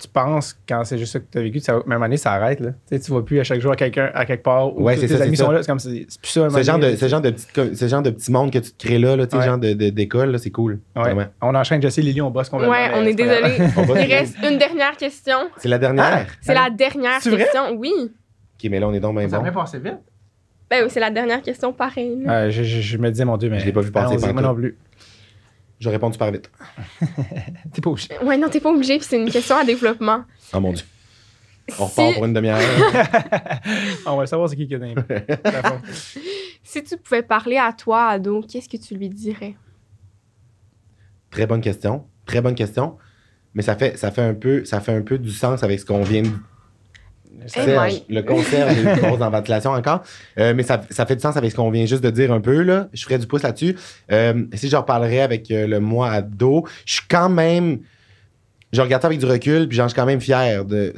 Tu penses, quand c'est juste ça que tu as vécu, ça, même année, ça arrête. Là. Tu sais, vas plus à chaque jour à quelqu'un, à quelque part où Ouais, tous c'est tes ça, amis c'est sont ça. là. C'est comme c'est c'est plus ça. Ce genre, de, ce, genre de ce genre de petit monde que tu te crées là, là tu sais, Ouais. genre de, de- d'école, là, c'est cool. Ouais. On enchaîne, Jesse, Lily, on bosse complètement. Ouais, on est désolé. Il reste une dernière question. C'est la dernière? Ah! C'est la dernière C'est question. Oui. Ok, mais là, on est donc bien Ça bon. va passer vite. Ben oui, c'est la dernière question pareil. Euh, je, je- je me disais, mon Dieu, mais. Je l'ai pas vu passer Moi non plus. Je réponds super vite. T'es pas obligé. Ouais, non, t'es pas obligé, puis c'est une question à développement. Oh mon Dieu. On Si- repart pour une demi-heure. on va savoir c'est qui qui a. Si tu pouvais parler à toi, ado, qu'est-ce que tu lui dirais? Très bonne question. Très bonne question. Mais ça fait, ça fait, un, peu, ça fait un peu du sens avec ce qu'on vient de Serge, my. le concert, une grosse en ventilation encore. Euh, mais ça, ça fait du sens avec ce qu'on vient juste de dire un peu. Là. Je ferais du pouce là-dessus. Euh, si je reparlerais avec euh, le moi ado, je suis quand même. Je regarde ça avec du recul, puis genre, je suis quand même fier de.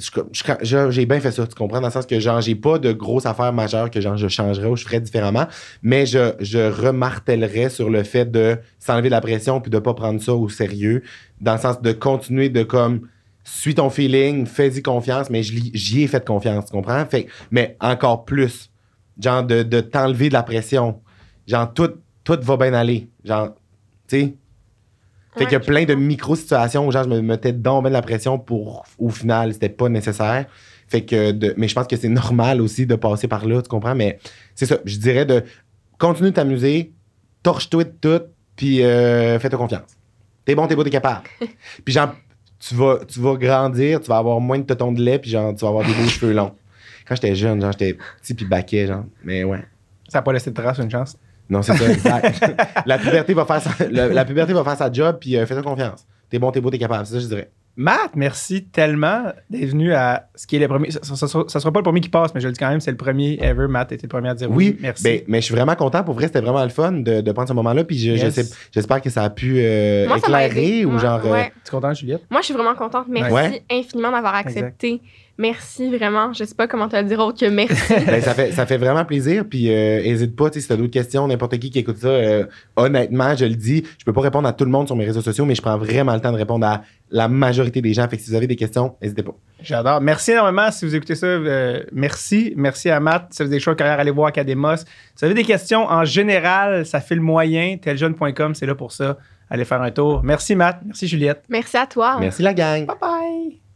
J'ai bien fait ça, tu comprends? Dans le sens que genre, j'ai pas de grosses affaires majeures que genre, je changerais ou je ferais différemment, mais je, je sur le fait de s'enlever de la pression puis de pas prendre ça au sérieux, dans le sens de continuer de comme suis ton feeling, fais-y confiance, mais j'y ai fait confiance, tu comprends? Fait, mais encore plus, genre de, de t'enlever de la pression. Genre, tout, tout va bien aller. Genre, tu sais? Fait qu'il y a Ouais, plein de micro-situations où genre, je me mettais donc bien de la pression pour, au final, c'était pas nécessaire. Fait que, de, mais je pense que c'est normal aussi de passer par là, tu comprends? Mais c'est ça, je dirais de continuer de t'amuser, torche-toi de tout, puis euh, fais-toi confiance. T'es bon, t'es beau, t'es capable. puis genre, tu vas, tu vas grandir, tu vas avoir moins de tétons de lait, puis genre, tu vas avoir des beaux cheveux longs. Quand j'étais jeune, genre, j'étais petit puis baquet, genre. Mais ouais. Ça n'a pas laissé de trace, une chance? Non, c'est ça, exact. la, puberté va faire sa, la, la puberté va faire sa job, puis euh, fais-toi confiance. T'es bon, t'es beau, t'es capable. C'est ça, je dirais. Matt, merci tellement d'être venu à ce qui est le premier. Ça, ça, ça- ça sera pas le premier qui passe, mais je le dis quand même, c'est le premier ever. Matt était le premier à dire oui. Oui, merci. ben, mais je suis vraiment content. Pour vrai, c'était vraiment le fun de, de prendre ce moment-là. Puis je Yes. j'espère que ça a pu euh, Moi, ça m'a éclairer ou Ouais, genre. euh. Tu es content, Juliette? Moi, je suis vraiment contente. Merci Ouais. infiniment d'avoir accepté. Merci vraiment. Je sais pas comment te le dire autre que merci. ben, ça, fait, ça fait vraiment plaisir. Puis, euh, hésite pas, tu si t'as d'autres questions, n'importe qui qui écoute ça, euh, honnêtement, je le dis, je peux pas répondre à tout le monde sur mes réseaux sociaux, mais je prends vraiment le temps de répondre à la majorité des gens. Fait que si vous avez des questions, n'hésitez pas. J'adore. Merci énormément si vous écoutez ça. euh, merci. Merci à Matt. Si vous avez des choix de carrière, allez voir Academos. Si vous avez des questions en général, ça fait le moyen. Teljeune.com, c'est là pour ça. Allez faire un tour. Merci Matt. Merci Juliette. merci à toi. Merci la gang. Bye bye.